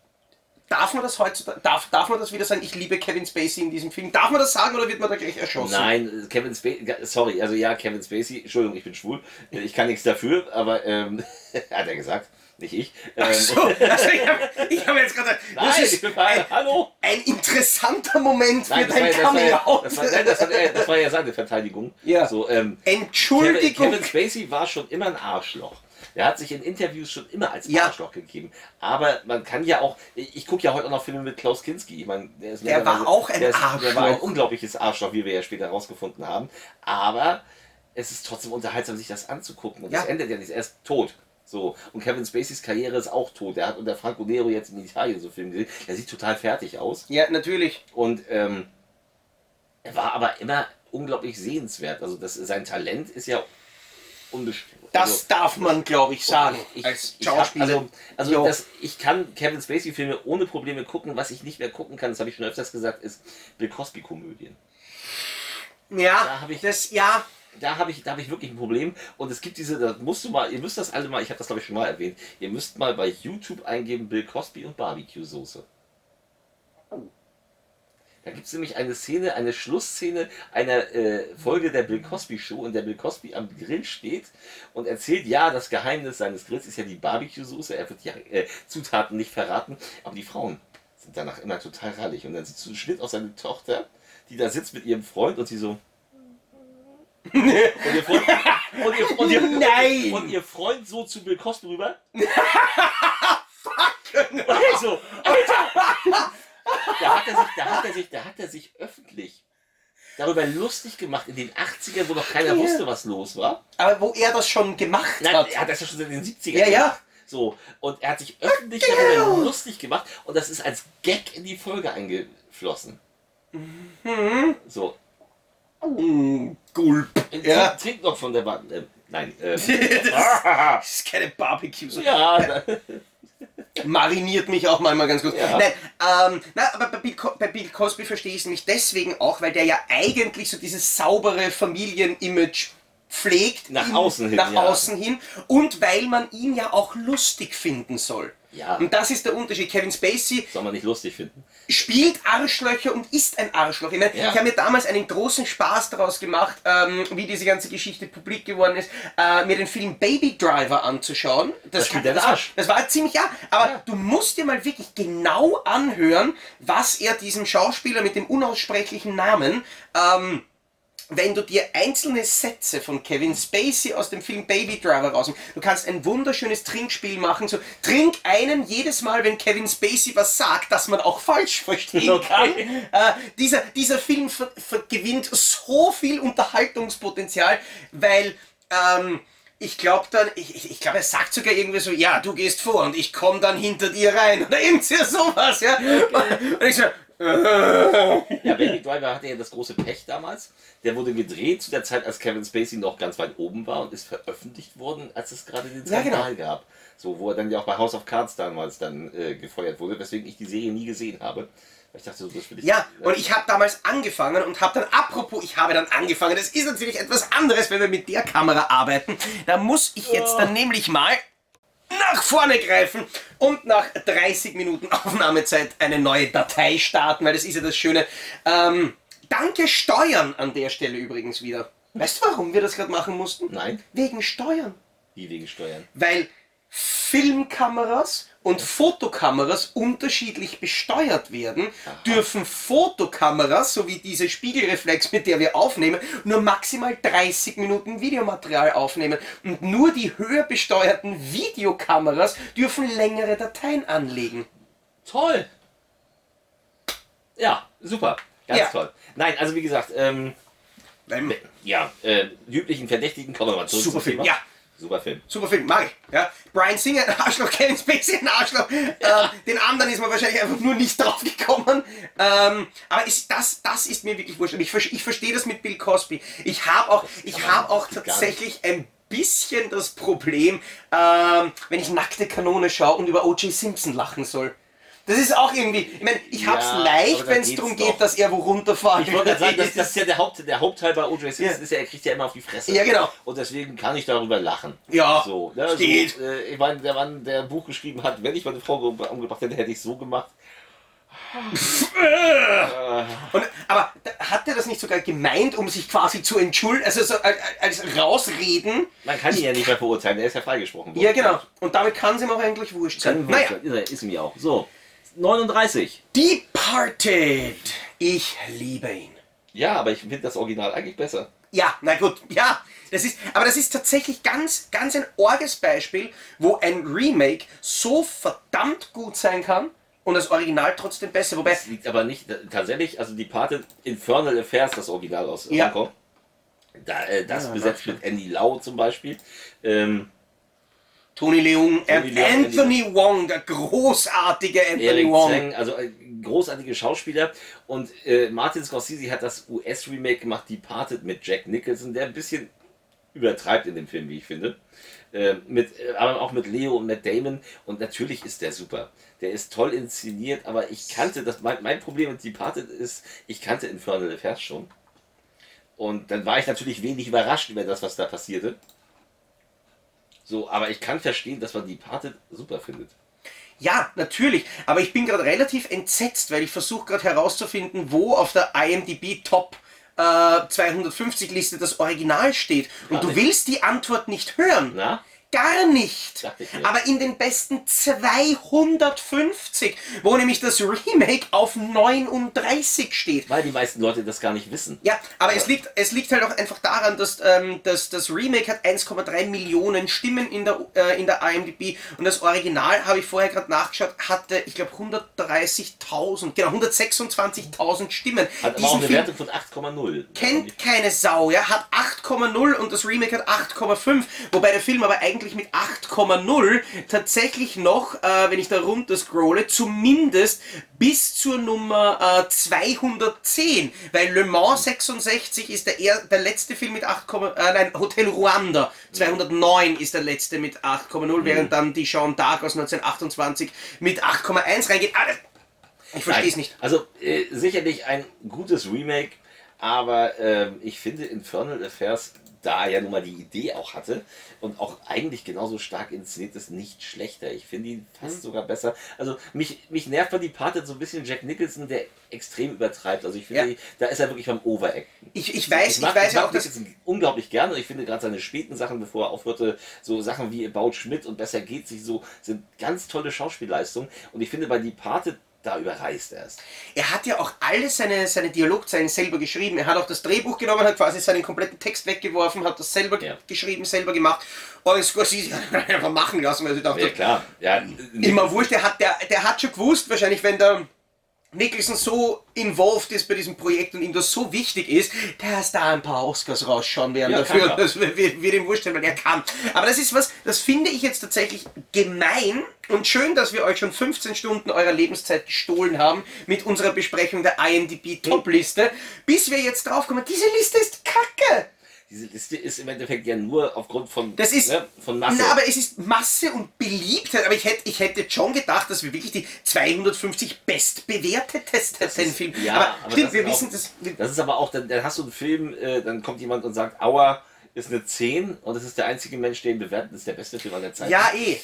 Darf man das heutzutage, darf, darf man das wieder sagen, ich liebe Kevin Spacey in diesem Film? Darf man das sagen oder wird man da gleich erschossen? Nein, Kevin Spacey, sorry, also ja, Kevin Spacey, Entschuldigung, ich bin schwul, ich kann nichts dafür, aber ähm, hat er gesagt, nicht ich. Ähm, Ach so, also ich habe hab jetzt gerade Nein, ist ein, hallo. ein interessanter Moment für Nein, dein ja- das, war das, war, das, war, ja- das war ja seine Verteidigung. Ja. So, ähm, Kevin, Entschuldigung. Kevin Spacey war schon immer ein Arschloch. Er hat sich in Interviews schon immer als Ja. Arschloch gegeben. Aber man kann ja auch, ich, ich gucke ja heute auch noch Filme mit Klaus Kinski. Ich meine, der, ist Der war auch ein der ist, Der war ein Arschloch. unglaubliches Arschloch, wie wir ja später herausgefunden haben. Aber es ist trotzdem unterhaltsam, sich das anzugucken. Und Ja. das endet ja nicht. Er ist tot. So. Und Kevin Spaceys Karriere ist auch tot. Er hat unter Franco Nero jetzt in Italien so Filme gesehen. Er sieht total fertig aus. Ja, natürlich. Und ähm, er war aber immer unglaublich sehenswert. Also das, sein Talent ist ja unbestritten. Das darf man, glaube ich, sagen. ich, als hab, Schauspieler. also, also das, ich kann Kevin Spacey-Filme ohne Probleme gucken. Was ich nicht mehr gucken kann, das habe ich schon öfters gesagt, ist Bill Cosby-Komödien. ja, da hab ich- das, ja, Da habe ich, da habe ich wirklich ein Problem. Und es gibt diese, da musst du mal, ihr müsst das alle mal, ich habe das glaube ich schon mal erwähnt, ihr müsst mal bei YouTube eingeben Bill Cosby und Barbecue-Soße. Da gibt es nämlich eine Szene, eine Schlussszene einer äh, Folge der Bill Cosby Show, in der Bill Cosby am Grill steht und erzählt, ja, das Geheimnis seines Grills ist ja die Barbecue-Soße. Er wird die äh, Zutaten nicht verraten, aber die Frauen sind danach immer total rallig. Und dann sieht so ein Schnitt auf seine Tochter, die da sitzt mit ihrem Freund und sie so. und, ihr Freund, und, ihr, und, ihr, Nein! und ihr Freund so zu Bill Cosby rüber. Und er so, Alter! Da hat er sich, da hat er sich, da hat er sich öffentlich darüber lustig gemacht in den 80ern, wo noch keiner Ja. wusste, was los war. aber wo er das schon gemacht Nein, hat. er hat das ja schon seit den 70ern Ja, ja. gemacht. So, und er hat sich öffentlich darüber lustig gemacht und das ist als Gag in die Folge eingeflossen. Mhm. So, Mm, Gulp. trink, Ja. trink noch von der Wand. Äh, nein, ähm, Das ist keine Barbecue. So. ja, Mariniert mich auch manchmal ganz gut. Ja. Nein, ähm, na, aber bei Bill, bei Bill Cosby verstehe ich es nämlich deswegen auch, weil der ja eigentlich so dieses saubere Familienimage pflegt. Nach in- außen hin, Nach ja. außen hin. Und weil man ihn ja auch lustig finden soll. Ja. Und das ist der Unterschied. Kevin Spacey soll man nicht lustig finden. spielt Arschlöcher und ist ein Arschloch. Ich, meine, Ja. ich habe mir damals einen großen Spaß daraus gemacht, ähm, wie diese ganze Geschichte publik geworden ist, äh, mir den Film Baby Driver anzuschauen. Das der das, war, Arsch. das war ziemlich ja, aber du musst dir mal wirklich genau anhören, was er diesem Schauspieler mit dem unaussprechlichen Namen ähm, wenn du dir einzelne Sätze von Kevin Spacey aus dem Film Baby Driver rausnimmst, du kannst ein wunderschönes Trinkspiel machen, so trink einen jedes Mal, wenn Kevin Spacey was sagt, dass man auch falsch verstehen Okay. kann. Äh, dieser, dieser Film ver, ver, gewinnt so viel Unterhaltungspotenzial, weil ähm, ich glaube dann, ich, ich, ich glaube, er sagt sogar irgendwie so, ja, du gehst vor und ich komme dann hinter dir rein oder irgendwie sowas, ja. Und ich so, Ja, Baby Driver hatte ja das große Pech damals. Der wurde gedreht zu der Zeit, als Kevin Spacey noch ganz weit oben war und ist veröffentlicht worden, als es gerade den Ja, genau. Skandal gab. So, wo er dann ja auch bei House of Cards damals dann äh, gefeuert wurde, weswegen ich die Serie nie gesehen habe. Ich dachte, so, das will ich Ja, und ich habe damals angefangen und habe dann, apropos, ich habe dann angefangen, das ist natürlich etwas anderes, wenn wir mit der Kamera arbeiten. Da muss ich jetzt dann nämlich mal nach vorne greifen und nach 30 Minuten Aufnahmezeit eine neue Datei starten, weil das ist ja das Schöne. Ähm, danke Steuern an der Stelle übrigens wieder. Weißt du, warum wir das gerade machen mussten? Nein, Wegen Steuern. wie wegen Steuern. Weil Filmkameras und Fotokameras unterschiedlich besteuert werden, dürfen Fotokameras, so wie diese Spiegelreflex, mit der wir aufnehmen, nur maximal 30 Minuten Videomaterial aufnehmen. Und nur die höher besteuerten Videokameras dürfen längere Dateien anlegen. Toll! Ja, super. Ganz Ja. toll. Nein, also wie gesagt, ähm, ja, äh, üblichen Verdächtigen kommen wir mal zurück Super Film, ja. Super Film. Super Film, mag ich. Ja. Brian Singer, ein Arschloch, Kevin Spacey, ein Arschloch. Ähm, den anderen ist man wahrscheinlich einfach nur nicht drauf gekommen. Ähm, aber ist, das, das ist mir wirklich wurscht. Und ich, ich verstehe das mit Bill Cosby. Ich habe auch, ich hab auch tatsächlich ein bisschen das Problem, ähm, wenn ich nackte Kanone schaue und über O.J. Simpson lachen soll. Das ist auch irgendwie, ich meine, ich hab's Ja, leicht, wenn es darum geht, dass er wo runterfahren Ich wollte gerade sagen, das, ist. das ist ja der, Haupt, der Hauptteil bei O.J. Simpson, Ja. ist ja, er kriegt ja immer auf die Fresse. Ja, genau. Und deswegen kann ich darüber lachen. Ja, so, ne, steht. So, äh, ich meine, der Mann, der ein Buch geschrieben hat, wenn ich meine Frau ge- umgebracht hätte, hätte ich so gemacht. Und, aber hat er das nicht sogar gemeint, um sich quasi zu entschuldigen, also so als, als Rausreden? Man kann ihn ja nicht mehr verurteilen, er ist ja freigesprochen worden. Ja, genau. Und damit kann es ihm auch eigentlich wurscht sein. Naja, ist, er- ist mir auch. So, 39. Departed. Ich liebe ihn. Ja, aber ich finde das Original eigentlich besser. Ja, na gut, ja. Das ist, aber das ist tatsächlich ganz, ganz ein orges Beispiel, wo ein Remake so verdammt gut sein kann und das Original trotzdem besser. Wobei, Das liegt aber nicht, tatsächlich, also die Pate Infernal Affairs, das Original aus Ja. Hongkong. Da, äh, das Ja, besetzt mit Andy Lau zum Beispiel. Ähm, Tony Leung, Tony Leung, Anthony Wong, der großartige Anthony Eric Wong. Zhang, also äh, großartige Schauspieler. Und äh, Martin Scorsese hat das US-Remake gemacht, Departed mit Jack Nicholson, der ein bisschen übertreibt in dem Film, wie ich finde. Äh, mit, äh, aber auch mit Leo und Matt Damon. Und natürlich ist der super. Der ist toll inszeniert, aber ich kannte das. Mein, mein Problem mit Departed ist, ich kannte Infernal Affairs schon. Und dann war ich natürlich wenig überrascht über das, was da passierte. So, aber ich kann verstehen, dass man Departed super findet. Ja, natürlich. Aber ich bin gerade relativ entsetzt, weil ich versuche gerade herauszufinden, wo auf der IMDb Top äh, 250 Liste das Original steht. Und Gar du nicht. willst die Antwort nicht hören. Na? Gar nicht. Aber in den besten 250, wo nämlich das Remake auf 39 steht. Weil die meisten Leute das gar nicht wissen. Ja, aber es liegt, es liegt halt auch einfach daran, dass, ähm, dass das Remake hat 1,3 Millionen Stimmen in der, äh, in der IMDb und das Original, habe ich vorher gerade nachgeschaut, hatte, ich glaube, 130.000, genau, 126.000 Stimmen. Hat aber auch eine Film Wertung von 8,0. kennt keine Sau, ja, hat 8,0 und das Remake hat 8,5, wobei der Film aber eigentlich mit 8,0 tatsächlich noch, äh, wenn ich da runter scrolle, zumindest bis zur Nummer äh, 210, weil Le Mans 66 ist der, er, der letzte Film mit 8, äh, nein, Hotel Ruanda 209 ist der letzte mit 8,0, während dann die Jean d'Arc aus 1928 mit 8,1 reingeht. Ah, ich verstehe es nicht. Also äh, sicherlich ein gutes Remake, aber ähm, ich finde Infernal Affairs, da er ja nun mal die Idee auch hatte und auch eigentlich genauso stark inszeniert ist, nicht schlechter. Ich finde ihn fast Mhm. sogar besser. Also mich, mich nervt bei die Parted so ein bisschen Jack Nicholson, der extrem übertreibt. Also ich finde, Ja. da ist er wirklich beim Overacten. Ich, ich weiß, ich, mag, weiß ich mag auch, dass Nicholson unglaublich gerne und ich finde gerade seine späten Sachen, bevor er aufhörte, so Sachen wie About Schmidt und Besser geht sich so, sind ganz tolle Schauspielleistungen und ich finde bei Departed, da überreißt er es. Er hat ja auch alle seine, seine Dialogzeilen selber geschrieben. Er hat auch das Drehbuch genommen, hat quasi seinen kompletten Text weggeworfen, hat das selber Ja. geschrieben, selber gemacht. Und Scorsese hat einfach machen lassen, weil sie dachte, Ja klar, ja, immer wurscht, der hat, der, der hat schon gewusst, wahrscheinlich wenn der, Nicholson so involved ist bei diesem Projekt und ihm das so wichtig ist, dass da ein paar Oscars rausschauen werden Ja, dafür. Das wird, wird ihm wurscht sein, weil er kann. Aber das ist was, das finde ich jetzt tatsächlich gemein und schön, dass wir euch schon 15 Stunden eurer Lebenszeit gestohlen haben mit unserer Besprechung der IMDb Top-Liste, bis wir jetzt draufkommen, diese Liste ist kacke. Diese Liste ist im Endeffekt ja nur aufgrund von, Das ist, ne, von Masse. Na, aber es ist Masse und Beliebtheit. Aber ich hätte, ich hätte schon gedacht, dass wir wirklich die 250 bestbewertetesten Filme. ja, aber, aber stimmt, das wir ist auch- wissen das. Das ist aber auch, dann, dann hast du einen Film, äh, dann kommt jemand und sagt, Aua ist eine 10 und das ist der einzige Mensch, bewertet, das ist der beste Film aller Zeiten. Ja, eh.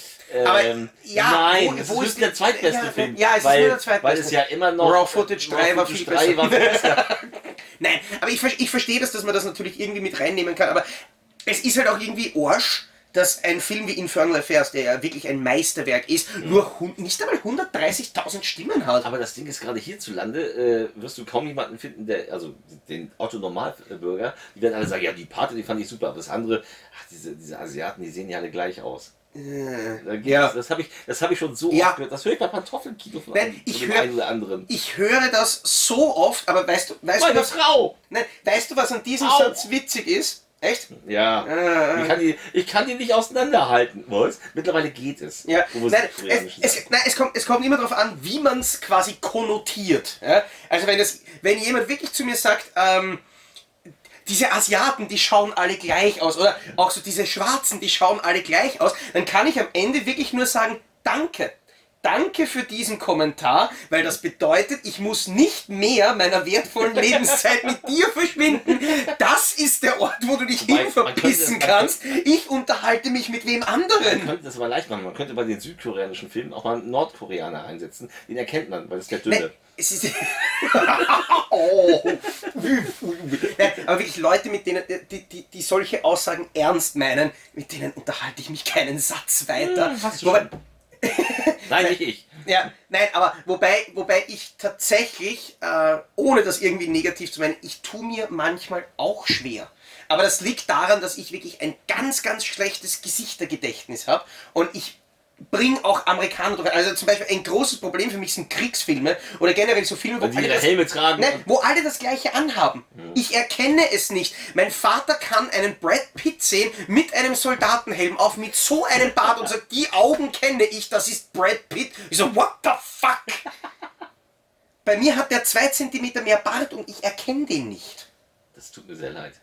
Aber Ähm, ja, nein, wo- es wo ist ist der zweitbeste ja, Film. ja, es ist weil, nur der zweitbeste. Weil es ja immer noch. Raw Footage 3 war Footage viel 3 war viel besser. Nein, aber ich, ich verstehe das, dass man das natürlich irgendwie mit reinnehmen kann. Aber es ist halt auch irgendwie Arsch, dass ein Film wie Infernal Affairs, der ja wirklich ein Meisterwerk ist, nur hun- nicht einmal 130.000 Stimmen hat. Aber das Ding ist gerade hierzulande, äh, wirst du kaum jemanden finden, der, also den Otto Normalbürger, die werden alle sagen, ja, die Party, die fand ich super, aber das andere, ach, diese, diese Asiaten, die sehen ja alle gleich aus. Da gibt's- ja. Das habe ich, das hab ich schon so Ja. oft gehört. Das höre ich bei Pantoffelkino von, Nein, einem- ich von dem hör- einen oder anderen. Ich höre das so oft, aber weißt du, weißt du, Meine was, Frau! nein, weißt du, was an diesem Au. Satz witzig ist? Echt? Ja, Äh, ich, kann die, ich kann die nicht auseinanderhalten, was? Mittlerweile geht es. Ja, nein, es, es, nein es, kommt, es kommt immer darauf an, wie man es quasi konnotiert. Ja? Also wenn, das, wenn jemand wirklich zu mir sagt, ähm, diese Asiaten, die schauen alle gleich aus, oder auch so diese Schwarzen, die schauen alle gleich aus, dann kann ich am Ende wirklich nur sagen, danke. Danke für diesen Kommentar, weil das bedeutet, ich muss nicht mehr meiner wertvollen Lebenszeit mit dir verschwinden. Das ist der Ort, wo du dich Wobei, hin man verpissen man kannst. Ich unterhalte mich mit wem Man anderen. könnte das aber leicht machen. Man könnte bei den südkoreanischen Filmen auch mal einen Nordkoreaner einsetzen. Den erkennt man, weil das ist der Dünne. Es ist. oh. Nein, aber wirklich Leute, mit denen, die, die, die solche Aussagen ernst meinen, mit denen unterhalte ich mich keinen Satz weiter. Hm, Wobei. Nein, nicht ich. ja, nein, aber wobei, wobei ich tatsächlich, äh, ohne das irgendwie negativ zu meinen, ich tue mir manchmal auch schwer. Aber das liegt daran, dass ich wirklich ein ganz, ganz schlechtes Gesichtergedächtnis habe und ich bringe auch Amerikaner durch. Also zum Beispiel ein großes Problem für mich sind Kriegsfilme oder generell so Filme, wo alle ihre das, Helme tragen. Nein, wo alle das gleiche anhaben. Ich erkenne es nicht. Mein Vater kann einen Brad Pitt sehen mit einem Soldatenhelm auf, mit so einem Bart und sagt, die Augen kenne ich, das ist Brad Pitt. Ich so, what the fuck? Bei mir hat der zwei Zentimeter mehr Bart und ich erkenne den nicht. Das tut mir sehr leid.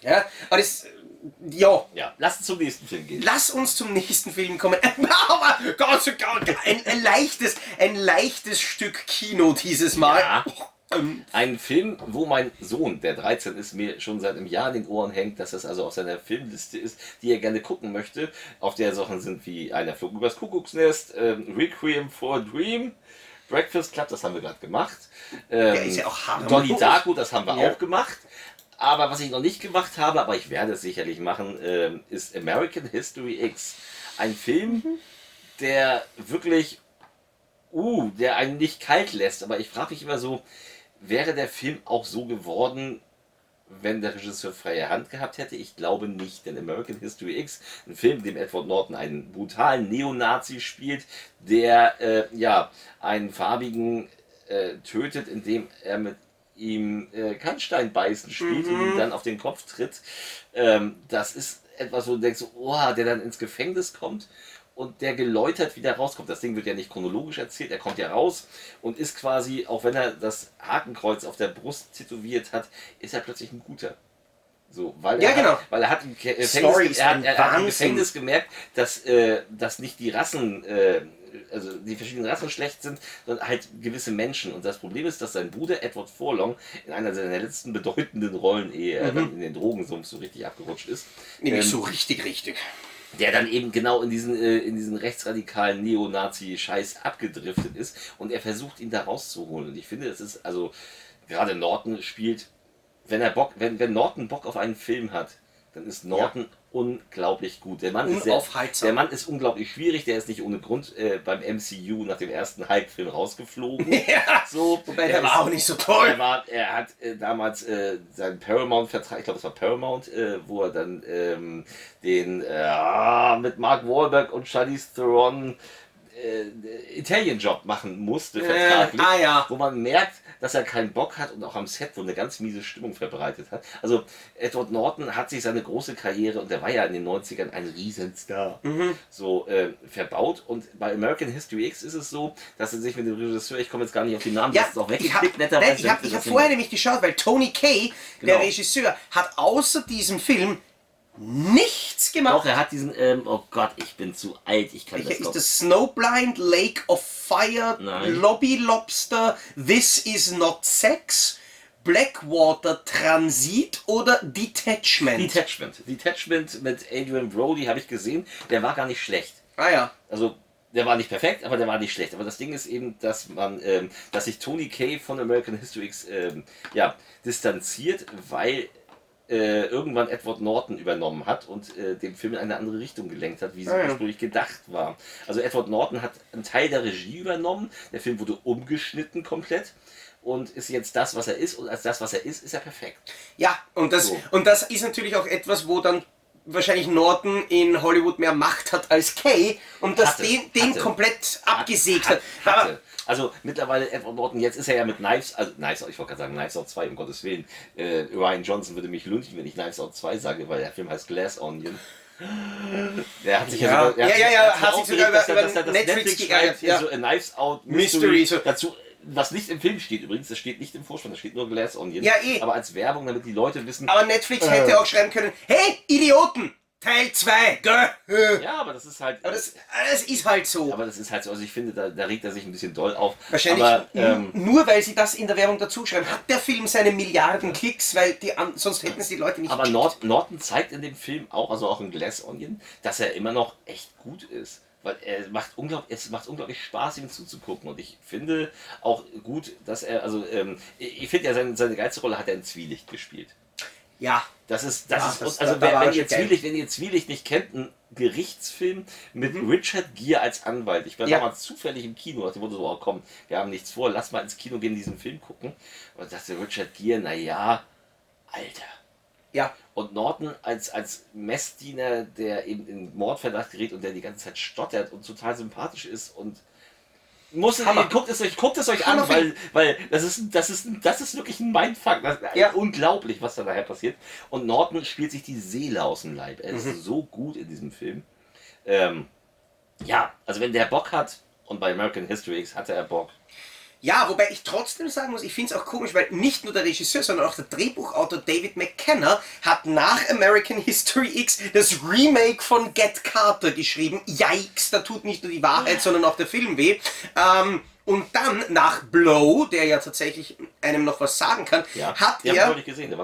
Ja, aber das, ja, Ja, lass uns zum nächsten Film gehen. Lass uns zum nächsten Film kommen. Aber Gott, Gott, ein, ein leichtes, ein leichtes Stück Kino dieses Mal. Ja. Ähm, Ein Film, wo mein Sohn, der 13 ist, mir schon seit einem Jahr in den Ohren hängt, dass das also auf seiner Filmliste ist, die er gerne gucken möchte. Auf der Sachen sind wie Einer flog übers Kuckucksnest, ähm, Requiem for a Dream, Breakfast Club, das haben wir gerade gemacht. Ähm, ist ja auch harmlos. Donnie Darko, das haben wir Ja. auch gemacht. Aber was ich noch nicht gemacht habe, aber ich werde es sicherlich machen, ähm, ist American History X. Ein Film, der wirklich, uh, der einen nicht kalt lässt. Aber ich frage mich immer so, wäre der Film auch so geworden, wenn der Regisseur freie Hand gehabt hätte? Ich glaube nicht, denn American History X, ein Film, in dem Edward Norton einen brutalen Neonazi spielt, der äh, ja einen farbigen äh, tötet, indem er mit ihm äh, Kannsteinbeißen spielt und ihm dann auf den Kopf tritt. Ähm, das ist etwas, wo du denkst, oh, der dann ins Gefängnis kommt und der geläutert wieder rauskommt. Das Ding wird ja nicht chronologisch erzählt, er kommt ja raus und ist quasi, auch wenn er das Hakenkreuz auf der Brust tätowiert hat, ist er plötzlich ein guter. So, weil Ja, er genau. hat, weil er hat im Gefängnis, ist er hat, er hat im. Gefängnis gemerkt, dass, äh, dass nicht die Rassen, äh, also die verschiedenen Rassen schlecht sind, sondern halt gewisse Menschen. Und das Problem ist, dass sein Bruder Edward Forlong in einer seiner letzten bedeutenden Rollen, ehe er dann in den Drogensumpf so richtig abgerutscht ist, nämlich ähm, so richtig, richtig. der dann eben genau in diesen, äh, in diesen rechtsradikalen Neonazi-Scheiß abgedriftet ist und er versucht ihn da rauszuholen. Und ich finde, es ist, also, gerade Norton spielt, wenn er Bock, wenn, wenn Norton Bock auf einen Film hat, dann ist Norton unglaublich gut. Der Mann, ist sehr, der Mann ist unglaublich schwierig, der ist nicht ohne Grund äh, beim MCU nach dem ersten Hulk-Film rausgeflogen. Ja, So, wobei er der war ist- auch nicht so toll. er, war, er hat äh, damals äh, seinen Paramount-Vertrag, ich glaube, es war Paramount, äh, wo er dann ähm, den äh, mit Mark Wahlberg und Charlize Theron äh, Italian-Job machen musste, vertraglich, ah, ja. wo man merkt, dass er keinen Bock hat und auch am Set wohl eine ganz miese Stimmung verbreitet hat. Also Edward Norton hat sich seine große Karriere, und der war ja in den 90ern ein Riesenstar, Mhm. so äh, verbaut. Und bei American History X ist es so, dass er sich mit dem Regisseur, ich komme jetzt gar nicht auf den Namen, Ja, das ist auch ich habe weggeklickt, netterweise. ich hab, damit ich hab vorher nämlich geschaut, weil Tony Kay, der Genau. Regisseur, hat außer diesem Film nichts gemacht. Doch, er hat diesen, ähm, oh Gott, ich bin zu alt, ich kann Welcher das ist doch. das Snowblind, Lake of Fire, Nein. Lobby Lobster, This is not Sex, Blackwater Transit oder Detachment? Detachment. Detachment mit Adrian Brody habe ich gesehen, der war gar nicht schlecht. ah ja. Also der war nicht perfekt, aber der war nicht schlecht. Aber das Ding ist eben, dass man, ähm, dass sich Tony Kay von American History X ähm, ja, distanziert, weil äh, irgendwann Edward Norton übernommen hat und äh, den Film in eine andere Richtung gelenkt hat, wie sie Ah, ja. ursprünglich gedacht war. Also Edward Norton hat einen Teil der Regie übernommen, der Film wurde umgeschnitten komplett und ist jetzt das, was er ist und als das, was er ist, ist er perfekt. Ja, und das, So. und das ist natürlich auch etwas, wo dann wahrscheinlich Norton in Hollywood mehr Macht hat als Kay und das Hatte, den, den hatte. komplett abgesägt Hat- hat. hatte. Also mittlerweile Edward Norton, jetzt ist er ja mit Knives, also Knives Out, ich wollte gerade sagen Knives Out 2, um Gottes Willen. Äh, Ryan Johnson würde mich lünchen, wenn ich Knives Out 2 sage, weil der Film heißt Glass Onion. Der hat sich ja, Ja. sogar, Ja, ja, ja, hat sich sogar über- er- dass er über das Netflix Netflix geärgert, ja. so Knives Out Mystery, Mystery, dazu, was nicht im Film steht übrigens, das steht nicht im Vorspann, da steht nur Glass Onion. Ja, eh. Aber als Werbung, damit die Leute wissen, Aber Netflix Äh. hätte auch schreiben können, hey, Idioten, Teil 2, gell? ja, aber das ist halt, Aber das, das ist halt so. aber das ist halt so, also ich finde, da, da regt er sich ein bisschen doll auf. Wahrscheinlich aber, ähm, nur weil sie das in der Werbung dazu schreiben, hat der Film seine Milliarden Klicks, weil die an, sonst hätten es die Leute nicht Aber. Nord Norton zeigt in dem Film auch, also auch in Glass Onion, dass er immer noch echt gut ist. Weil er macht unglaublich, es macht unglaublich Spaß, ihm zuzugucken. Und ich finde auch gut, dass er, also ähm, ich ich finde ja, seine, seine geilste Rolle hat er in Zwielicht gespielt. Ja, Das ist, das Ja, ist, das- also da wenn, wenn, ihr. Zwielicht, wenn ihr Zwielicht nicht kennt, ein Gerichtsfilm mit Richard Gere als Anwalt. Ich war Mhm. Ja. damals zufällig im Kino, dachte, wurde so, oh, komm, wir haben nichts vor, lass mal ins Kino gehen, diesen Film gucken. Und dachte Richard Gere, naja, Alter. ja. Und Norton als, als Messdiener, der eben in Mordverdacht gerät und der die ganze Zeit stottert und total sympathisch ist und muss es, guckt es euch, guckt es euch an, weil, weil das ist, das ist, das ist wirklich ein Mindfuck. Das, Ja. Unglaublich, was da nachher passiert. Und Norton spielt sich die Seele aus dem Leib. Er Mhm. ist so gut in diesem Film. Ähm, ja, also wenn der Bock hat, und bei American History X hatte er Bock. Ja, wobei ich trotzdem sagen muss, ich finde es auch komisch, weil nicht nur der Regisseur, sondern auch der Drehbuchautor David McKenna hat nach American History X das Remake von Get Carter geschrieben. Yikes, da tut nicht nur die Wahrheit, sondern auch der Film weh. Ähm, und dann nach Blow, der ja tatsächlich einem noch was sagen kann, Ja, hat er gesehen,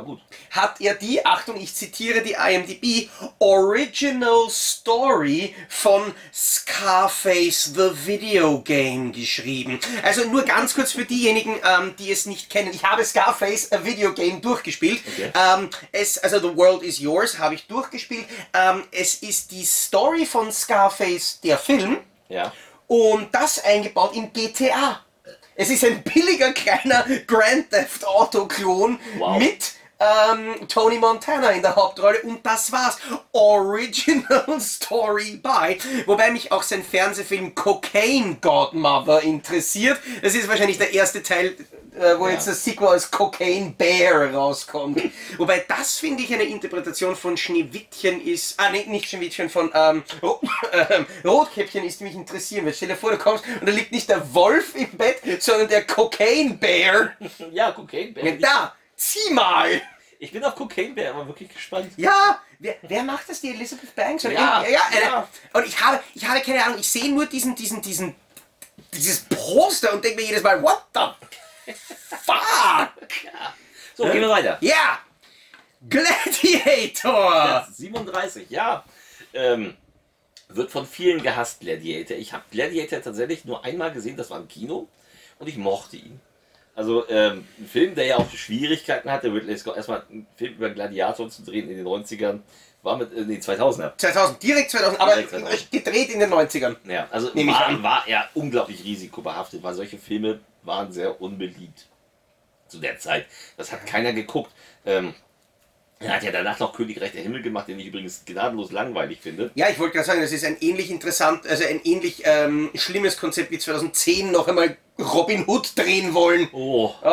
hat er die, Achtung, ich zitiere die IMDb, Original Story von Scarface The Video Game geschrieben. Also nur ganz kurz für diejenigen, ähm, die es nicht kennen. Ich habe Scarface A Video Game durchgespielt. Okay. Ähm, es, also The World is Yours habe ich durchgespielt. Ähm, es ist die Story von Scarface, der Film Ja. Und das eingebaut in GTA. Es ist ein billiger kleiner Grand Theft Auto Klon Wow. mit ähm, Tony Montana in der Hauptrolle und das war's. Original Story by. Wobei mich auch sein Fernsehfilm Cocaine Godmother interessiert. Das ist wahrscheinlich der erste Teil, äh, wo Ja. jetzt das Sequel als Cocaine Bear rauskommt. Wobei das finde ich eine Interpretation von Schneewittchen ist. Ah, nee, nicht Schneewittchen, von ähm, Ro- ähm, Rotkäppchen ist, die mich interessieren wird. Stell dir vor, du kommst und da liegt nicht der Wolf im Bett, sondern der Cocaine Bear. Ja, Cocaine Bear. Da, zieh mal! Ich bin auf Cocaine Bear aber wirklich gespannt. Ja, wer, wer macht das? Die Elizabeth Banks? Oder Ja, ja, ja. Und ich habe, ich habe keine Ahnung, ich sehe nur diesen, diesen, diesen, dieses Poster und denke mir jedes Mal, what the fuck? So, gehen wir weiter. Ja! Gladiator! Ja, 37, ja. Ähm, wird von vielen gehasst, Gladiator. Ich habe Gladiator tatsächlich nur einmal gesehen, das war im Kino. Und ich mochte ihn. Also ähm, ein Film, der ja auch Schwierigkeiten hatte, Ridley Scott erstmal einen Film über Gladiator zu drehen in den 90ern, war mit in den 2000er. 2000, direkt 2000, aber Direkt 2000. gedreht in den 90ern. Ja, also Nehme war, war er unglaublich risikobehaftet, weil solche Filme waren sehr unbeliebt zu der Zeit. Das hat keiner geguckt. Ähm, Er hat ja danach noch Königreich der Himmel gemacht, den ich übrigens gnadenlos langweilig finde. Ja, ich wollte gerade sagen, das ist ein ähnlich interessant, also ein ähnlich ähm, schlimmes Konzept wie 2010 noch einmal Robin Hood drehen wollen. Oh, Oh.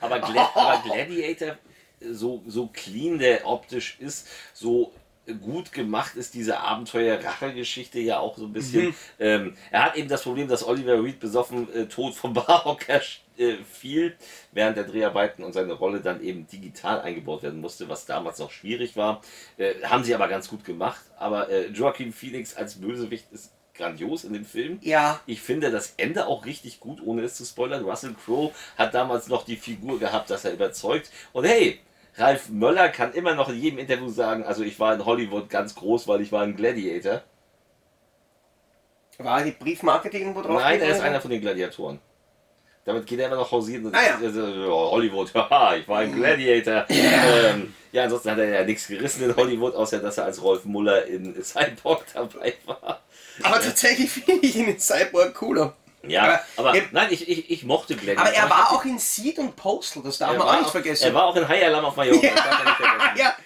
Aber, Gla aber Gladiator, so, so clean der optisch ist, so gut gemacht ist diese Abenteuer-Rache-Geschichte ja auch so ein bisschen. Mhm. Ähm, er hat eben das Problem, dass Oliver Reed besoffen äh, tot vom Barhocker äh, fiel während der Dreharbeiten und seine Rolle dann eben digital eingebaut werden musste, was damals noch schwierig war. Äh, haben sie aber ganz gut gemacht. Aber äh, Joaquin Phoenix als Bösewicht ist grandios in dem Film. Ja. Ich finde das Ende auch richtig gut, ohne es zu spoilern. Russell Crowe hat damals noch die Figur gehabt, dass er überzeugt. Und hey, Ralf Möller kann immer noch in jedem Interview sagen, also ich war in Hollywood ganz groß, weil ich war ein Gladiator. War die Briefmarke, die irgendwo drauf Nein, er ist einer von den Gladiatoren. Damit geht er immer noch hausieren. und Ah, ja, Hollywood, haha, ich war ein Gladiator. Ähm, ja, ansonsten hat er ja nichts gerissen in Hollywood, außer dass er als Rolf Muller in Cyborg dabei war. Aber tatsächlich finde ich ihn in Cyborg cooler. Ja, Aber aber, er- nein, ich, ich, ich mochte Gladiator. Aber er war auch in Seed und Postal, das darf man auch nicht vergessen. Er war auch in High Alarm auf Mallorca. Ja, das darf man nicht vergessen. ja.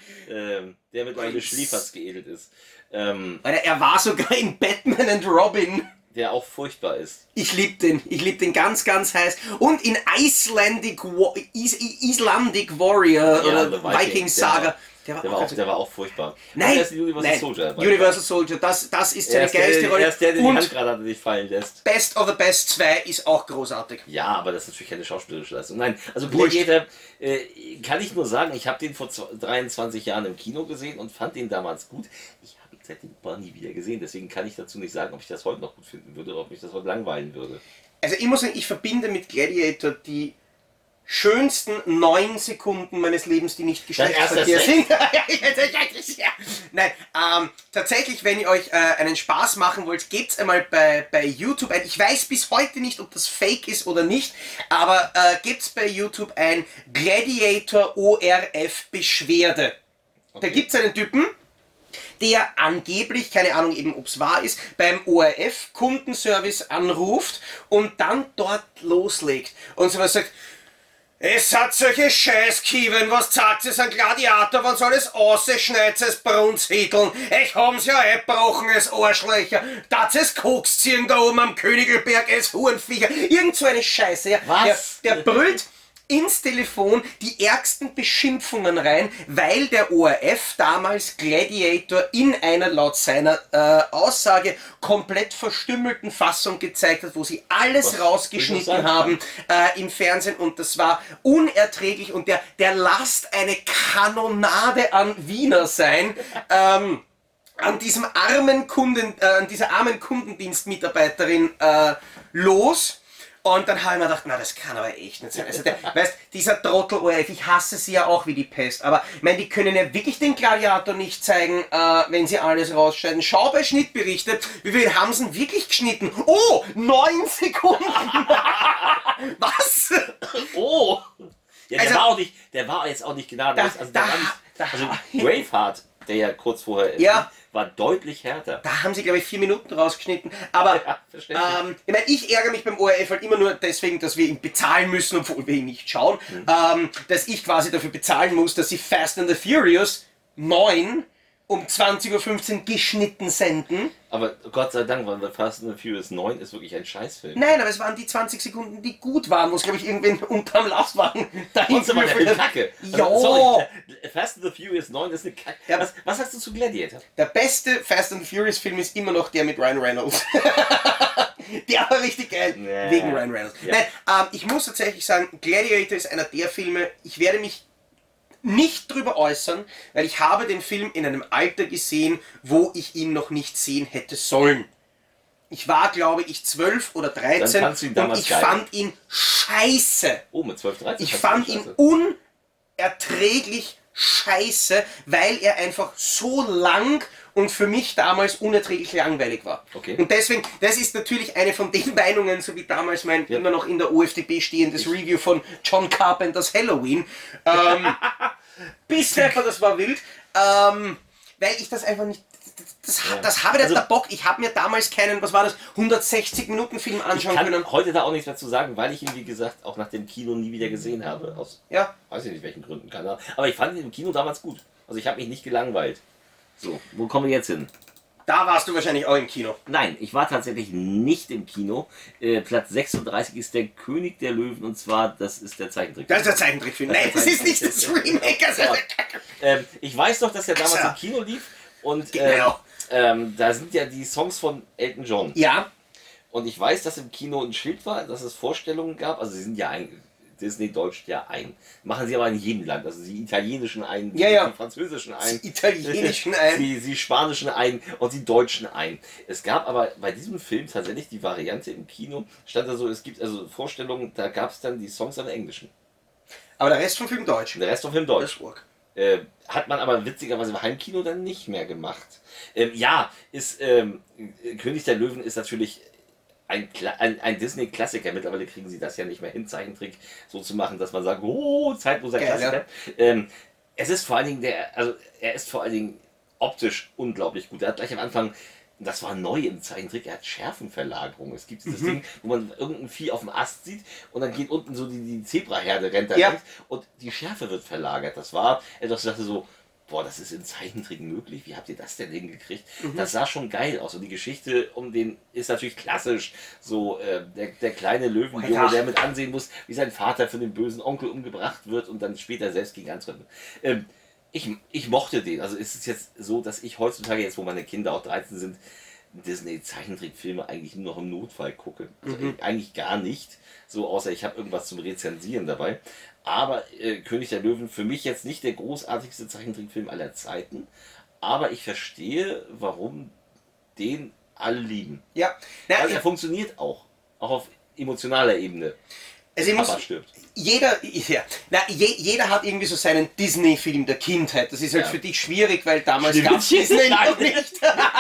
ähm, der mit einem. Schliefers geedelt ist. Ähm, Alter, er war sogar in Batman and Robin. der auch furchtbar ist. Ich lieb den. Ich lieb den ganz, ganz heiß. Und in Icelandic, Wa Is Icelandic Warrior Ja, oder Viking, Viking Saga. Der war, auch, ganz- der war auch furchtbar. Nein, Und er ist Universal nein. Soldier. Universal Soldier, das, das ist seine der, geilste Rolle. ist der, der die Und Handgranate nicht fallen lässt. Best of the Best 2 ist auch großartig. Ja, aber das ist natürlich keine schauspielerische Leistung. Nein, also. Gladiator äh, kann ich nur sagen, ich habe den vor zw- 23 Jahren im Kino gesehen und fand den damals gut. Ich habe ihn seitdem aber nie wieder gesehen, deswegen kann ich dazu nicht sagen, ob ich das heute noch gut finden würde oder ob mich das heute langweilen würde. Also ich muss sagen, ich verbinde mit Gladiator die schönsten neun Sekunden meines Lebens, die nicht Geschlechtsverkehr sind. Nein, ähm, tatsächlich, wenn ihr euch äh, einen Spaß machen wollt, gebt's einmal bei, bei YouTube ein. Ich weiß bis heute nicht, ob das Fake ist oder nicht, aber äh, gebt's bei YouTube ein Gladiator ORF Beschwerde. Da gibt's einen Typen, der angeblich, keine Ahnung eben ob es wahr ist, beim ORF Kundenservice anruft und dann dort loslegt und sowas sagt, es hat solche Scheißkieven, was sagt es an Gladiator, wann soll es ausschneidet, es Brunshitteln, ich hab's ja ebbrochen, es Arschlöcher, das es Koksziehen da oben am Königelberg, es Hurenviecher, irgend so eine Scheiße, ja. Was? Der, der brüllt ins Telefon die ärgsten Beschimpfungen rein, weil der ORF damals Gladiator in einer laut seiner äh, Aussage komplett verstümmelten Fassung gezeigt hat, wo sie alles Was rausgeschnitten haben äh, im Fernsehen und das war unerträglich und der, der lasst eine Kanonade an Wiener sein. ähm, an diesem armen Kunden, äh, an dieser armen Kundendienstmitarbeiterin äh, los. Und dann habe ich mir gedacht, na, das kann aber echt nicht sein. Also, der, weißt, dieser Trottel ORF, ich hasse sie ja auch wie die Pest. Aber, ich meine, die können ja wirklich den Gladiator nicht zeigen, äh, wenn sie alles rausschneiden. Schau bei Schnittberichte, wie viel haben sie wirklich geschnitten? Oh, neun Sekunden! Was? Oh! Ja, der Also- war auch nicht, der war jetzt auch nicht gnadenlos. Da- Also, der da- war nicht, da- also Braveheart, der ja kurz vorher Ja. War deutlich härter. Da haben sie, glaube ich, vier Minuten rausgeschnitten. Aber Ja, ähm, ich, meine, ich ärgere mich beim ORF halt immer nur deswegen, dass wir ihn bezahlen müssen, obwohl wir ihn nicht schauen. Mhm. Ähm, dass ich quasi dafür bezahlen muss, dass sie Fast and the Furious 9 um 20.15 Uhr geschnitten senden. Aber Gott sei Dank, weil Fast and the Furious 9 ist wirklich ein Scheißfilm. Nein, aber es waren die 20 Sekunden, die gut waren, wo es, glaube ich, irgendwen unterm Lastwagen dahin Trotzdem war der Film führt. kacke. Ja. Also, sorry, Fast and the Furious 9 ist eine Kacke. Ja. Was, was sagst du zu Gladiator? Der beste Fast and the Furious Film ist immer noch der mit Ryan Reynolds. der war richtig geil. Nee. Wegen Ryan Reynolds. Ja. Nein, ähm, ich muss tatsächlich sagen, Gladiator ist einer der Filme, ich werde mich nicht drüber äußern, weil ich habe den Film in einem Alter gesehen, wo ich ihn noch nicht sehen hätte sollen. Ich war, glaube ich, 12 oder 13 fandst du ihn und ich geil. fand ihn scheiße. Oh, mit 12, 13. Ich fand ihn unerträglich scheiße, weil er einfach so lang und für mich damals unerträglich langweilig war. Okay. Und deswegen, das ist natürlich eine von den Meinungen, so wie damals mein Ja. immer noch in der OFDB stehendes Review von John Carpenters Halloween. Ähm, bis Stefan, das war wild. Ähm, weil ich das einfach nicht. das, Ja. das habe ich Also- der Bock. Ich habe mir damals keinen, was war das, 160 Minuten Film Ich anschauen kann können. heute da auch nichts mehr zu sagen, weil ich ihn, wie gesagt, auch nach dem Kino nie wieder gesehen habe. Aus Ja. weiß ich nicht welchen Gründen, keine Ahnung. Aber ich fand ihn im Kino damals gut. Also ich habe mich nicht gelangweilt. So, wo kommen wir jetzt hin? Da warst du wahrscheinlich auch im Kino. Nein, ich war tatsächlich nicht im Kino. Äh, Platz 36 ist der König der Löwen und zwar, das ist der Zeichentrick. Das ist der Zeichentrickfilm. Nein, das ist nicht das Remake. Das ist Ähm, ich weiß doch, dass er damals Alter. im Kino lief und äh, Genau. ähm, da sind ja die Songs von Elton John. ja, Und ich weiß, dass im Kino ein Schild war, dass es Vorstellungen gab. Also sie sind ja ein, Disney deutscht ja ein. Machen sie aber in jedem Land. Also die italienischen ein, Ja, ja. die französischen ein. die italienischen ein. Die, die spanischen ein und die deutschen ein. Es gab aber bei diesem Film tatsächlich die Variante im Kino, stand da so, es gibt also Vorstellungen, da gab es dann die Songs am Englischen. Aber der Rest vom Film Deutsch. Der Rest vom Film Deutsch. Äh, hat man aber witzigerweise im Heimkino dann nicht mehr gemacht. Ähm, ja, ist ähm, äh, König der Löwen ist natürlich ein, ein, ein Disney-Klassiker. Mittlerweile kriegen sie das ja nicht mehr hin, Zeichentrick so zu machen, dass man sagt, oh, zeitloser Geil, Klassiker. Ähm, es ist vor allen Dingen der, also er ist vor allen Dingen optisch unglaublich gut. Er hat gleich am Anfang, das war neu im Zeichentrick, er hat Schärfenverlagerung. Es gibt dieses Mhm. Ding, wo man irgendein Vieh auf dem Ast sieht und dann geht unten so die, die Zebraherde rennt da Ja. und die Schärfe wird verlagert. Das war etwas, ich dachte so, boah, das ist in Zeichentrick möglich. Wie habt ihr das denn hingekriegt? Mhm. Das sah schon geil aus. Und die Geschichte um den ist natürlich klassisch. So äh, der, der kleine Löwenjunge, Ja. der mit ansehen muss, wie sein Vater von dem bösen Onkel umgebracht wird und dann später selbst gegen antreten. Ähm, ich, ich mochte den. Also es ist jetzt so, dass ich heutzutage, jetzt wo meine Kinder auch 13 sind, Disney-Zeichentrickfilme eigentlich nur noch im Notfall gucke. Also eigentlich gar nicht. So, außer ich habe irgendwas zum Rezensieren dabei. Aber äh, König der Löwen für mich jetzt nicht der großartigste Zeichentrickfilm aller Zeiten. Aber ich verstehe, warum den alle lieben. Ja. Na, Also er funktioniert auch. Auch auf emotionaler Ebene. also ich muss, stirbt. jeder, ja, na, je, jeder hat irgendwie so seinen Disney-Film der Kindheit. Das ist halt Ja. für dich schwierig, weil damals gab es Disney Nein. noch nicht.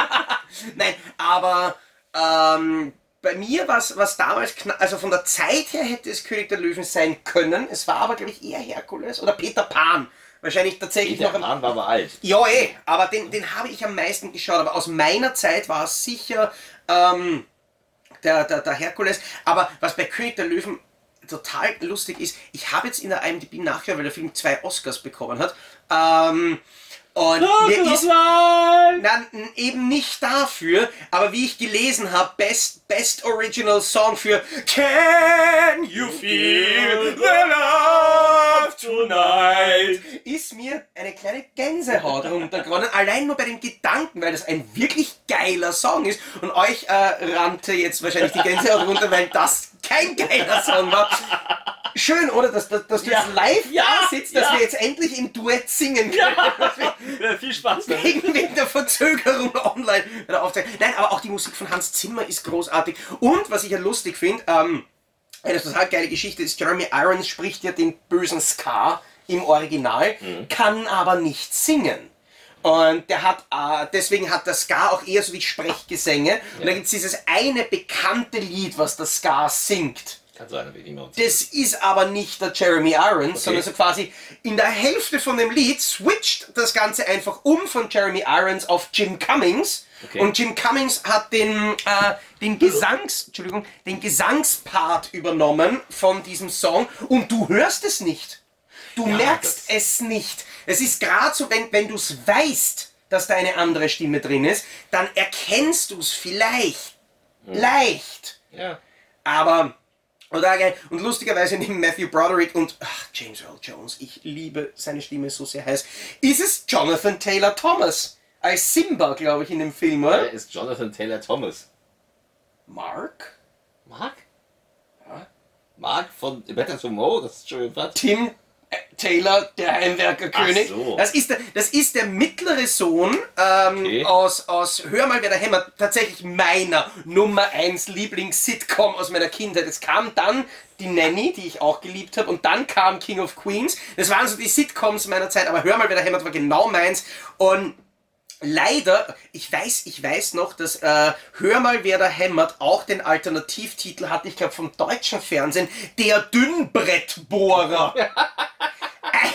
Nein, aber ähm, bei mir war es damals, kna- also von der Zeit her hätte es König der Löwen sein können. Es war aber, glaube ich, eher Herkules oder Peter Pan. Wahrscheinlich tatsächlich Peter noch am, Pan war aber alt. Ja, eh, aber den, den habe ich am meisten geschaut. Aber aus meiner Zeit war es sicher ähm, der, der, der Herkules. Aber was bei König der Löwen total lustig ist, ich habe jetzt in der IMDb nachher, weil der Film zwei Oscars bekommen hat. Ähm, und mir ist, Nein, n- eben nicht dafür, aber wie ich gelesen habe, Best, Best Original Song für Can You Feel the Love Tonight? Ist mir eine kleine Gänsehaut runtergeronnen, allein nur bei dem Gedanken, weil das ein wirklich geiler Song ist. Und euch äh, rannte jetzt wahrscheinlich die Gänsehaut runter, weil das kein geiler Song war. Schön, oder? Dass, dass, dass du Ja. jetzt live Ja. da sitzt, dass Ja. wir jetzt endlich im Duett singen können. Ja, viel Spaß damit. Wegen, wegen der Verzögerung online bei der Aufzeichnung. Nein, aber auch die Musik von Hans Zimmer ist großartig. Und was ich ja lustig finde, ähm, eine total geile Geschichte ist, Jeremy Irons spricht ja den bösen Scar im Original, kann aber nicht singen. Und der hat, äh, deswegen hat der Scar auch eher so wie Sprechgesänge. Und da gibt es dieses eine bekannte Lied, was der Scar singt. Kann sein, nicht mehr Das ist aber nicht der Jeremy Irons, sondern so quasi in der Hälfte von dem Lied switcht das Ganze einfach um von Jeremy Irons auf Jim Cummings. Okay. Und Jim Cummings hat den, äh, den Gesangs, Entschuldigung, den Gesangspart übernommen von diesem Song und du hörst es nicht. Du Ja, merkst es nicht. Es ist gerade so, wenn, wenn du es weißt, dass da eine andere Stimme drin ist, dann erkennst du es vielleicht. Leicht. Ja. Aber, geil. und lustigerweise neben Matthew Broderick und ach, James Earl Jones, ich liebe seine Stimme so sehr heiß, ist es Jonathan Taylor Thomas. Als Simba, glaube ich, in dem Film, Wer oder? ist Jonathan Taylor Thomas? Mark? Mark? Mark von Better Tomorrow? Das ist schon was. Tim Taylor, der Heimwerkerkönig. So. Das, ist der, das ist der mittlere Sohn ähm, Okay. aus, aus Hör mal, wer da hämmert, tatsächlich meiner Nummer 1 Lieblings-Sitcom aus meiner Kindheit. Es kam dann die Nanny, die ich auch geliebt habe, und dann kam King of Queens. Das waren so die Sitcoms meiner Zeit, aber Hör mal, wer da hämmert war genau meins. Und leider, ich weiß, ich weiß noch, dass äh, Hör mal, wer da hämmert auch den Alternativtitel hatte, ich glaube vom deutschen Fernsehen, der Dünnbrettbohrer. ein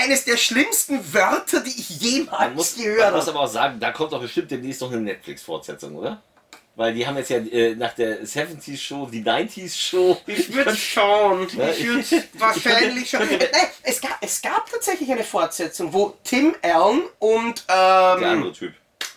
eines der schlimmsten Wörter, die ich Man jemals muss, gehört man muss habe. aber auch sagen, da kommt doch bestimmt demnächst noch eine Netflix-Fortsetzung, oder? Weil die haben jetzt ja äh, nach der 70s Show die 90s Show. Ich würde schon. Ja, Ich würde wahrscheinlich schon. Äh, Nein, es gab, es gab tatsächlich eine Fortsetzung, wo Tim Allen und Der ähm, andere Typ.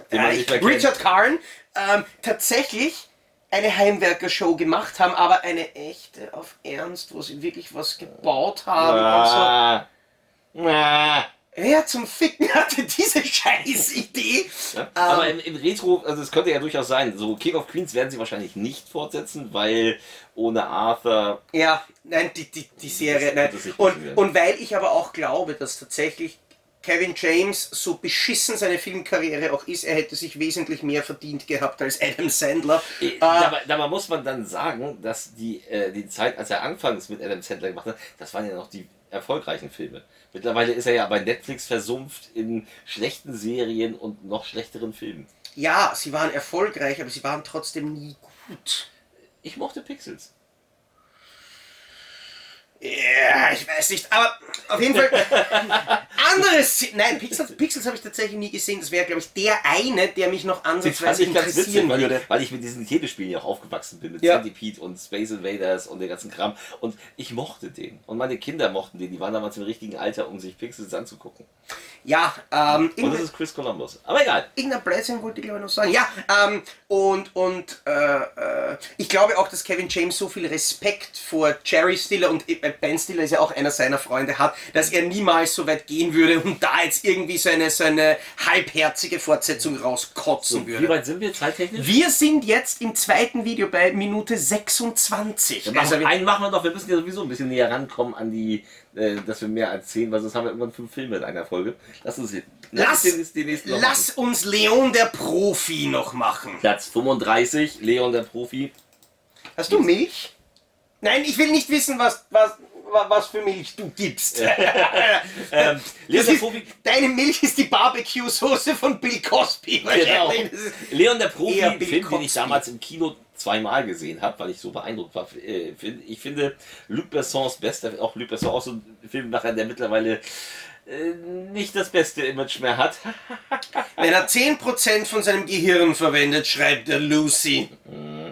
Äh. Richard Karn ähm, tatsächlich eine Heimwerker-Show gemacht haben, aber eine echte auf Ernst, wo sie wirklich was gebaut haben. und so. Ah, ah. Wer zum Ficken hatte diese scheiß Idee? Ja, aber im, im Retro, also es könnte ja durchaus sein, so King of Queens werden sie wahrscheinlich nicht fortsetzen, weil ohne Arthur. Ja, nein, die, die, die Serie, nein. Und, und weil ich aber auch glaube, dass tatsächlich Kevin James, so beschissen seine Filmkarriere auch ist, er hätte sich wesentlich mehr verdient gehabt als Adam Sandler. Äh, Äh, dabei, dabei muss man dann sagen, dass die, äh, die Zeit, als er anfangs mit Adam Sandler gemacht hat, das waren ja noch die erfolgreichen Filme. Mittlerweile ist er ja bei Netflix versumpft in schlechten Serien und noch schlechteren Filmen. ja, sie waren erfolgreich, aber sie waren trotzdem nie gut. Ich mochte Pixels. Ja, ich weiß nicht, aber auf jeden Fall anderes. Nein, Pixels, Pixels habe ich tatsächlich nie gesehen. Das wäre, glaube ich, der eine, der mich noch ansatzweise ganz witzig, interessieren weil würde. ich, weil ich mit diesen Telespielen ja auch aufgewachsen bin, mit Ja. Centipede und Space Invaders und den ganzen Kram. Und ich mochte den. Und meine Kinder mochten den. Die waren damals im richtigen Alter, um sich Pixels anzugucken. Ja, ähm, Und das ist Chris Columbus. Aber egal. irgendein Blödsinn wollte ich glaube ich noch sagen. Ja, ähm, und, und äh, äh, ich glaube auch, dass Kevin James so viel Respekt vor Jerry Stiller und äh, Ben Stiller ist ja auch einer seiner Freunde hat, dass er niemals so weit gehen würde und da jetzt irgendwie so eine, so eine halbherzige Fortsetzung rauskotzen Wie würde. weit sind wir zeittechnisch? Wir sind jetzt im zweiten Video bei Minute 26. Dann Also einen machen wir doch, wir müssen ja sowieso ein bisschen näher rankommen an die, äh, dass wir mehr erzählen, weil sonst haben wir irgendwann fünf Filme in einer Folge. Lass uns lass, nächsten noch lass uns Leon der Profi noch machen. Platz 35, Leon der Profi. Hast du Milch? Nein, ich will nicht wissen, was, was, wa- was für Milch du gibst. Ähm, ist, deine Milch ist die Barbecue-Soße von Bill Cosby. Genau. Leon der Profi, Film, Bill den ich Cosby. damals im Kino zweimal gesehen habe, weil ich so beeindruckt war. Äh, Ich finde Luc Bessons bester, auch Luc Besson, auch so ein Filmemacher, der mittlerweile äh, nicht das beste Image mehr hat. Wenn er 10% von seinem Gehirn verwendet, schreibt er Lucy.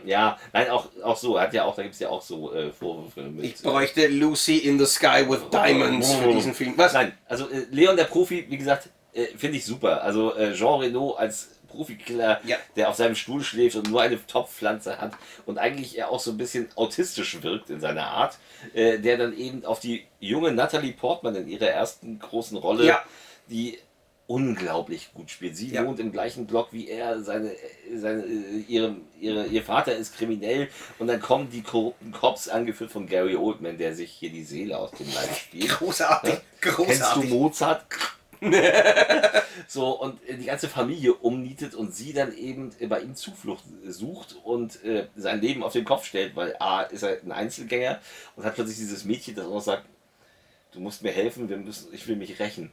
Ja, nein, auch, auch so. Hat ja auch, da gibt es ja auch so äh, Vorwürfe mit. Ich bräuchte Lucy in the Sky with Diamonds für diesen Film. Was? Nein, also äh, Leon der Profi, wie gesagt, äh, finde ich super. Also äh, Jean Reno als Profikiller, Ja. der auf seinem Stuhl schläft und nur eine Topfpflanze hat und eigentlich er auch so ein bisschen autistisch wirkt in seiner Art, äh, der dann eben auf die junge Natalie Portman in ihrer ersten großen Rolle, Ja. die unglaublich gut spielt. Sie Ja. wohnt im gleichen Block wie er, seine, seine, ihre, ihre, ihr Vater ist kriminell und dann kommen die korrupten Cops, angeführt von Gary Oldman, der sich hier die Seele aus dem Leib spielt. Großartig, Kennst du großartig. Mozart? so, und die ganze Familie umnietet und sie dann eben bei ihm Zuflucht sucht und äh, sein Leben auf den Kopf stellt, weil A ist er ein Einzelgänger und hat plötzlich dieses Mädchen, das auch sagt, du musst mir helfen, wir müssen, ich will mich rächen.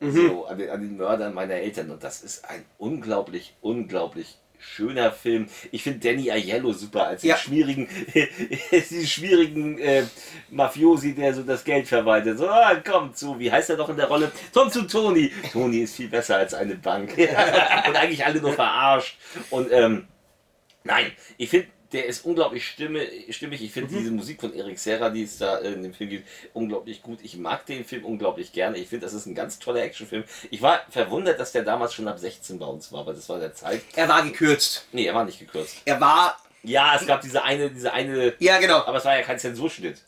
So, an den, an den Mördern meiner Eltern. Und das ist ein unglaublich, unglaublich schöner Film. Ich finde Danny Aiello super als Ja. den schwierigen, diesen schwierigen äh, Mafiosi, der so das Geld verwaltet. So, ah, komm zu, wie heißt er doch in der Rolle? Tom zu Tony. Tony ist viel besser als eine Bank. und eigentlich alle nur verarscht. Und ähm, nein, ich finde, der ist unglaublich stimme, stimmig. Ich finde diese Musik von Eric Serra, die es da in dem Film gibt, unglaublich gut. Ich mag den Film unglaublich gerne. Ich finde, das ist ein ganz toller Actionfilm. Ich war verwundert, dass der damals schon ab 16 bei uns war, aber das war der Zeit. Er war gekürzt. Nee, er war nicht gekürzt. Er war, Ja, es gab diese eine, diese eine, ja genau. aber es war ja kein Zensurschnitt.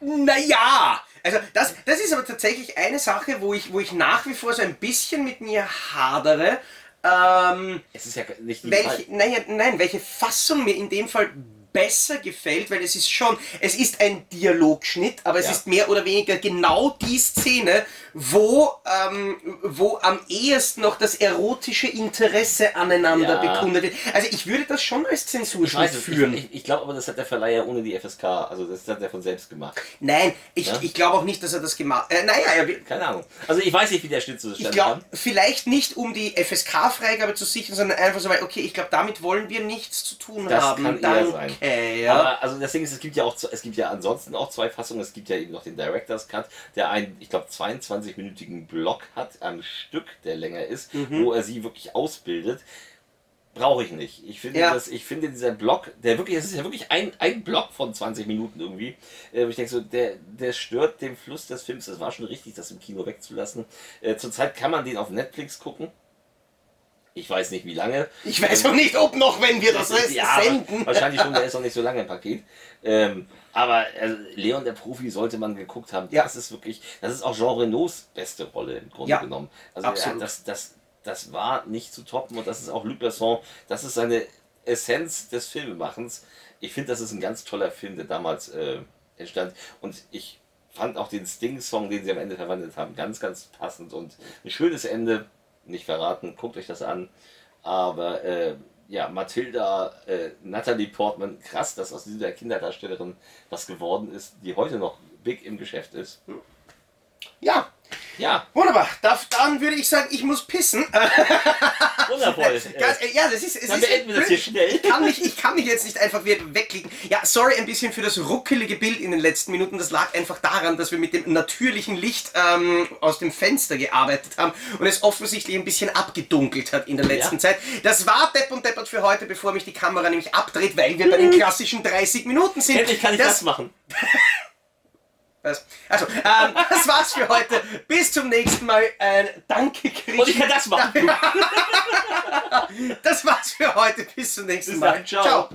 Naja, also das, das ist aber tatsächlich eine Sache, wo ich, wo ich nach wie vor so ein bisschen mit mir hadere. Ähm, Es ist ja nicht welche, naja, nein, welche Fassung mir in dem Fall besser gefällt, weil es ist schon, es ist ein Dialogschnitt, aber es Ja. ist mehr oder weniger genau die Szene, wo, ähm, wo am ehesten noch das erotische Interesse aneinander Ja. bekundet wird. Also ich würde das schon als Ich weiß es, führen. ich, ich, ich glaube aber, das hat der Verleiher ohne die FSK, also das hat er von selbst gemacht. Nein, ich, Ja? ich glaube auch nicht, dass er das gemacht äh, Naja, er, will- Keine Ahnung. Also ich weiß nicht, wie der Schnitt ich zustande glaube, vielleicht nicht um die FSK-Freigabe zu sichern, sondern einfach so, weil, okay, ich glaube, damit wollen wir nichts zu tun Das haben. kann eher sein. Ja. Aber also deswegen ist es gibt ja auch es gibt ja ansonsten auch zwei Fassungen. Es gibt ja eben noch den Director's Cut, der einen, ich glaube, 22-minütigen Block hat am Stück, der länger ist, Mhm. wo er sie wirklich ausbildet. Brauche ich nicht. Ich finde, Ja. das, ich finde dieser Block, der wirklich, es ist ja wirklich ein, ein Block von 20 Minuten irgendwie. Äh, wo ich denke so, der, der stört den Fluss des Films. Es war schon richtig, das im Kino wegzulassen. Äh, zurzeit kann man den auf Netflix gucken. Ich weiß nicht, wie lange. Ich weiß auch nicht, ob noch, wenn wir das Ja, senden. wahrscheinlich schon, der ist noch nicht so lange im Paket. Ähm, aber also, Leon der Profi sollte man geguckt haben. Ja. Das ist wirklich, das ist auch Jean Renaults beste Rolle im Grunde Ja, genommen. Also absolut. Das, das, das war nicht zu toppen und das ist auch Luc Besson, das ist seine Essenz des Filmemachens. Ich finde, das ist ein ganz toller Film, der damals äh, entstand. Und ich fand auch den Sting-Song, den sie am Ende verwandelt haben, ganz, ganz passend und ein schönes Ende. Nicht verraten, guckt euch das an. Aber äh, ja, Mathilda, äh, Natalie Portman, krass, dass aus dieser Kinderdarstellerin was geworden ist, die heute noch big im Geschäft ist. Ja, Ja, wunderbar. Darf, dann würde ich sagen, ich muss pissen. wundervoll. Ganz, Äh, äh, ja, das ist. Es dann ist beenden wir das hier schnell. Ich kann, mich, ich kann mich jetzt nicht einfach wieder wegklicken. Ja, sorry ein bisschen für das ruckelige Bild in den letzten Minuten. Das lag einfach daran, dass wir mit dem natürlichen Licht ähm, aus dem Fenster gearbeitet haben und es offensichtlich ein bisschen abgedunkelt hat in der letzten Ja. Zeit. Das war Depp und Deppert für heute, bevor mich die Kamera nämlich abdreht, weil wir bei den klassischen 30 Minuten sind. Endlich kann ich das, machen. das Also, ähm, das war's für heute. Bis zum nächsten Mal. Äh, danke, Chris. Und ich kann das machen. Das war's für heute. Bis zum nächsten Bis Mal. dann. Ciao.